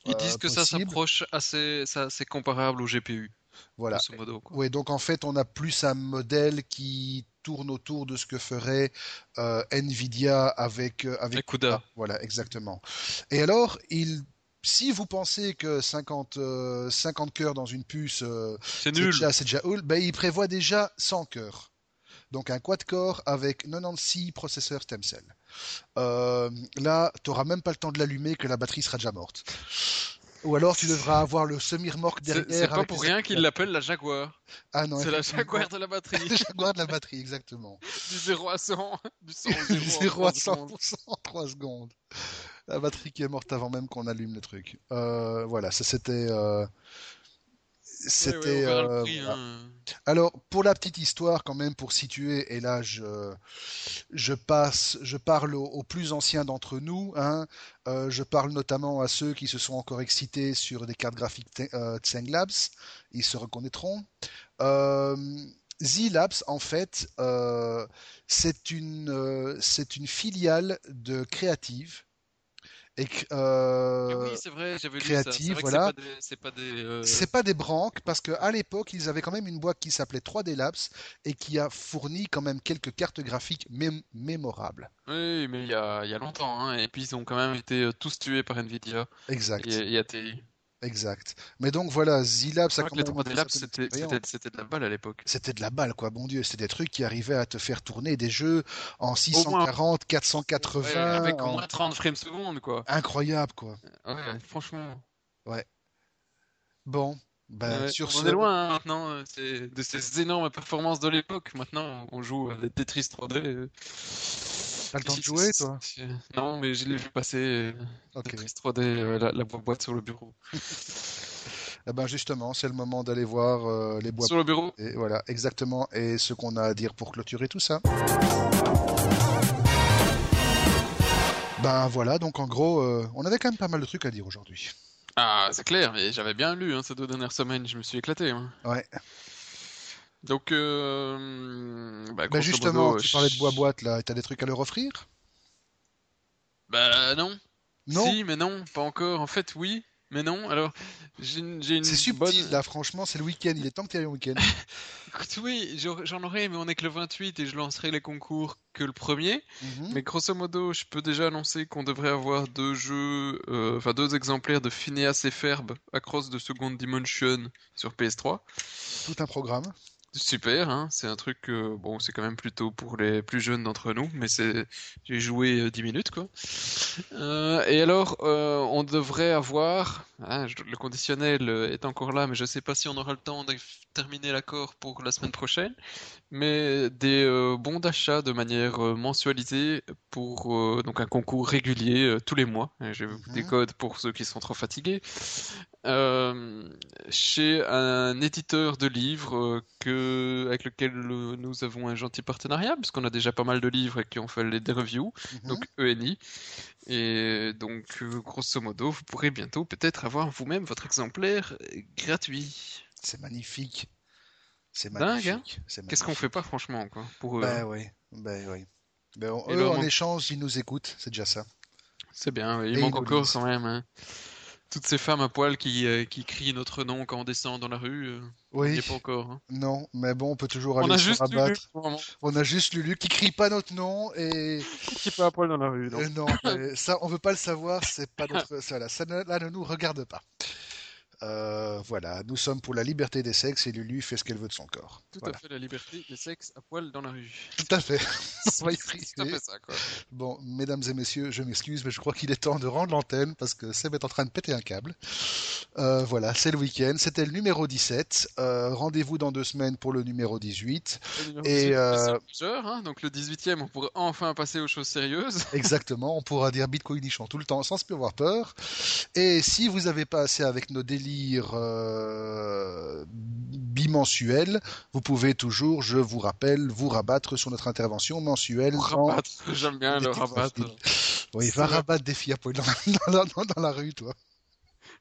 Ils euh, disent que ça s'approche assez, ça, c'est comparable au GPU, Voilà. modo. Donc en fait, on a plus un modèle qui tourne autour de ce que ferait euh, Nvidia avec, euh, avec CUDA. Voilà, exactement. Et alors, il, si vous pensez que 50, euh, 50 cœurs dans une puce, euh, C'est nul. déjà, c'est déjà oul, ben, il prévoit déjà 100 cœurs. Donc un quad-core avec 96 processeurs stem cell. Euh, là, tu n'auras même pas le temps de l'allumer que la batterie sera déjà morte. Ou alors tu devras avoir le semi-remorque derrière. c'est pas pour les- rien qu'ils l'appellent la Jaguar. Ah non, C'est la. Jaguar de la batterie. Le Jaguar de la batterie, exactement. du 0 à 100, du 100 au 0, 0 à en 3 secondes. 100% en 3 secondes. La batterie qui est morte avant même qu'on allume le truc. Euh, voilà, ça c'était. euh, Ouais, ouais, C'était. euh, hein. Alors, pour la petite histoire, quand même, pour situer, et là, je, je passe, je parle aux, aux plus anciens d'entre nous, hein, euh, je parle notamment à ceux qui se sont encore excités sur des cartes graphiques euh, Tseng Labs, ils se reconnaîtront. Euh, Z-Labs, en fait, euh, c'est une, c'est une filiale de Creative. Et, euh, oui, c'est vrai, j'avais lu créative, vrai voilà. c'est pas des, c'est pas des, euh, pas des branques parce qu'à l'époque, ils avaient quand même une boîte qui s'appelait 3D Labs et qui a fourni quand même quelques cartes graphiques mém- mémorables. Oui, mais il y a, il y a longtemps, hein. Et puis ils ont quand même été euh, tous tués par Nvidia Exact, et, et ATI. Exact. Mais donc voilà, Je ça crois que les quand même 3D une Labs, certaine c'était, de la balle à l'époque. C'était de la balle, quoi, bon Dieu. C'était des trucs qui arrivaient à te faire tourner des jeux en 640, 480. Ouais, avec au en- moins 30 frames secondes, quoi. Incroyable, quoi. Ouais, franchement. Bon, ben, Ouais, sur on ce. est loin hein, maintenant euh, de ces énormes performances de l'époque. Maintenant, on joue à des Tetris 3D. euh. T'as le temps de jouer, toi Non, mais je l'ai vu passer euh, Ok. Tetris 3D, euh, la, la boîte sur le bureau. Eh ben justement, c'est le moment d'aller voir euh, les bois. Sur le bureau Et voilà, exactement. Et ce qu'on a à dire pour clôturer tout ça. Ben voilà, donc en gros, euh, on avait quand même pas mal de trucs à dire aujourd'hui. Ah, c'est clair, mais j'avais bien lu hein, ces deux dernières semaines, je me suis éclaté. hein. Ouais. Donc, euh, bah, grosso justement, modo, tu parlais de bois boîte là, t'as des trucs à leur offrir? Bah non. Non? Si, mais non, pas encore. En fait, oui, mais non. Alors, j'ai une, C'est subtil bonne... là, franchement, c'est le week-end, il est temps que tu ailles au week-end. Écoute, oui, j'en aurais, mais on est que le 28 et je lancerai les concours que le premier. Mhm. Mais grosso modo, je peux déjà annoncer qu'on devrait avoir deux jeux, euh, enfin deux exemplaires de Phineas et Ferb Across the Second Dimension sur PS3. Tout un programme. Super, hein, c'est un truc, euh, bon, c'est quand même plutôt pour les plus jeunes d'entre nous, mais c'est, j'ai joué euh, 10 minutes, quoi. Euh, et alors, euh, on devrait avoir, hein, le conditionnel est encore là, mais je sais pas si on aura le temps de terminer l'accord pour la semaine prochaine, mais des euh, bons d'achat de manière euh, mensualisée pour euh, donc un concours régulier tous les mois. Et J'ai Mhm. des codes pour ceux qui sont trop fatigués. Chez un éditeur de livres que, avec lequel nous avons un gentil partenariat, parce qu'on a déjà pas mal de livres qui ont fait les, des reviews, Mhm. donc ENI. Et donc, grosso modo, vous pourrez bientôt peut-être avoir vous-même votre exemplaire gratuit. C'est magnifique. C'est Dingue, hein magnifique. C'est Qu'est-ce qu'on fait pas, franchement, quoi, pour eux. Ben oui, ben oui. Ben, on- eux, en échange, ils nous écoutent, c'est déjà ça. C'est bien, ouais, il Et manque encore quand même. hein. Toutes ces femmes à poil qui, euh, qui crient notre nom quand on descend dans la rue, euh, Oui, est pas encore. hein. non, mais bon, on peut toujours On aller a se juste Lulu, rabattre. vraiment, On a juste Lulu qui crie pas notre nom et qui est pas à poil dans la rue. non. Euh, non, mais ça, on veut pas le savoir, c'est pas notre, ça, là, ça ne, là, ne nous regarde pas. Euh, voilà, nous sommes pour la liberté des sexes et Lulu fait ce qu'elle veut de son corps. Tout Voilà. à fait la liberté des sexes à poil dans la rue. Tout à fait. On va y tout à fait ça, quoi. Bon, mesdames et messieurs, je m'excuse, mais je crois qu'il est temps de rendre l'antenne parce que Seb est en train de péter un câble. Euh, voilà, c'est le week-end. C'était le numéro 17. Euh, Rendez-vous dans deux semaines pour le numéro 18. Le numéro Et, 18, euh, hein, donc le 18e, on pourrait enfin passer aux choses sérieuses. Exactement, on pourra dire Bitcoin tout le temps sans se plus avoir peur. Et si vous n'avez pas assez avec nos délires euh, bimensuels, vous pouvez toujours, je vous rappelle, vous rabattre sur notre intervention mensuelle. Rabattre, j'aime bien le rabattre. Oui, va rabattre des filles à poil dans, dans- dans- dans la rue, toi.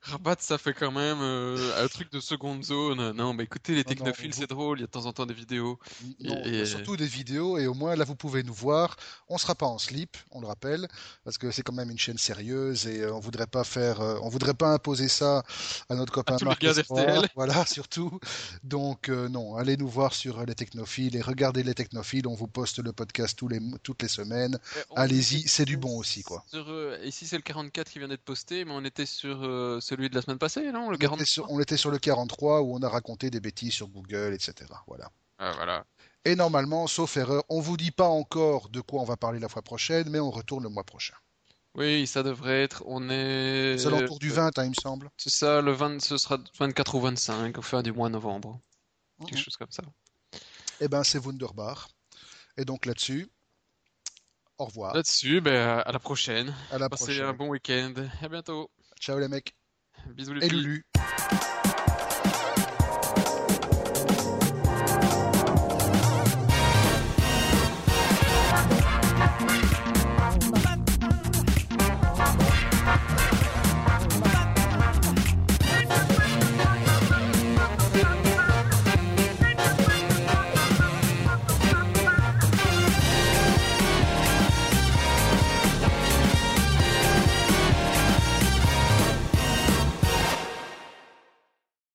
Rabattre, ça fait quand même euh, un truc de seconde zone. Non, mais écoutez, les non, technophiles, vous- c'est drôle, il y a de temps en temps des vidéos. Non, Et- surtout des vidéos, et au moins là vous pouvez nous voir. On sera pas en slip, on le rappelle, parce que c'est quand même une chaîne sérieuse et euh, on voudrait pas faire, euh, on voudrait pas imposer ça à notre copain les Marc d'RTL. voilà surtout. Donc euh, non, allez nous voir sur les technophiles et regardez les technophiles. On vous poste le podcast tous les, toutes les semaines. Allez-y, c'est du bon aussi quoi. Sur, euh, ici, c'est le 44 qui vient d'être posté, mais on était sur euh, celui de la semaine passée, non Le On était, 43 sur, on était sur le 43 où on a raconté des bêtises sur Google, etc. Voilà. Ah, voilà. Et normalement, sauf erreur, on vous dit pas encore de quoi on va parler la fois prochaine, mais on retourne le mois prochain. Oui, ça devrait être. On est. C'est alentour du 20, hein, il me semble. C'est ça, le 20, ce sera 24 ou 25, au fin du mois de novembre. Quelque Mhm. chose comme ça. Eh ben, c'est Wunderbar. Et donc là-dessus, au revoir. Là-dessus, ben, à la prochaine. À la Passez prochaine. un bon week-end. À bientôt. Ciao les mecs. Bisous les filles.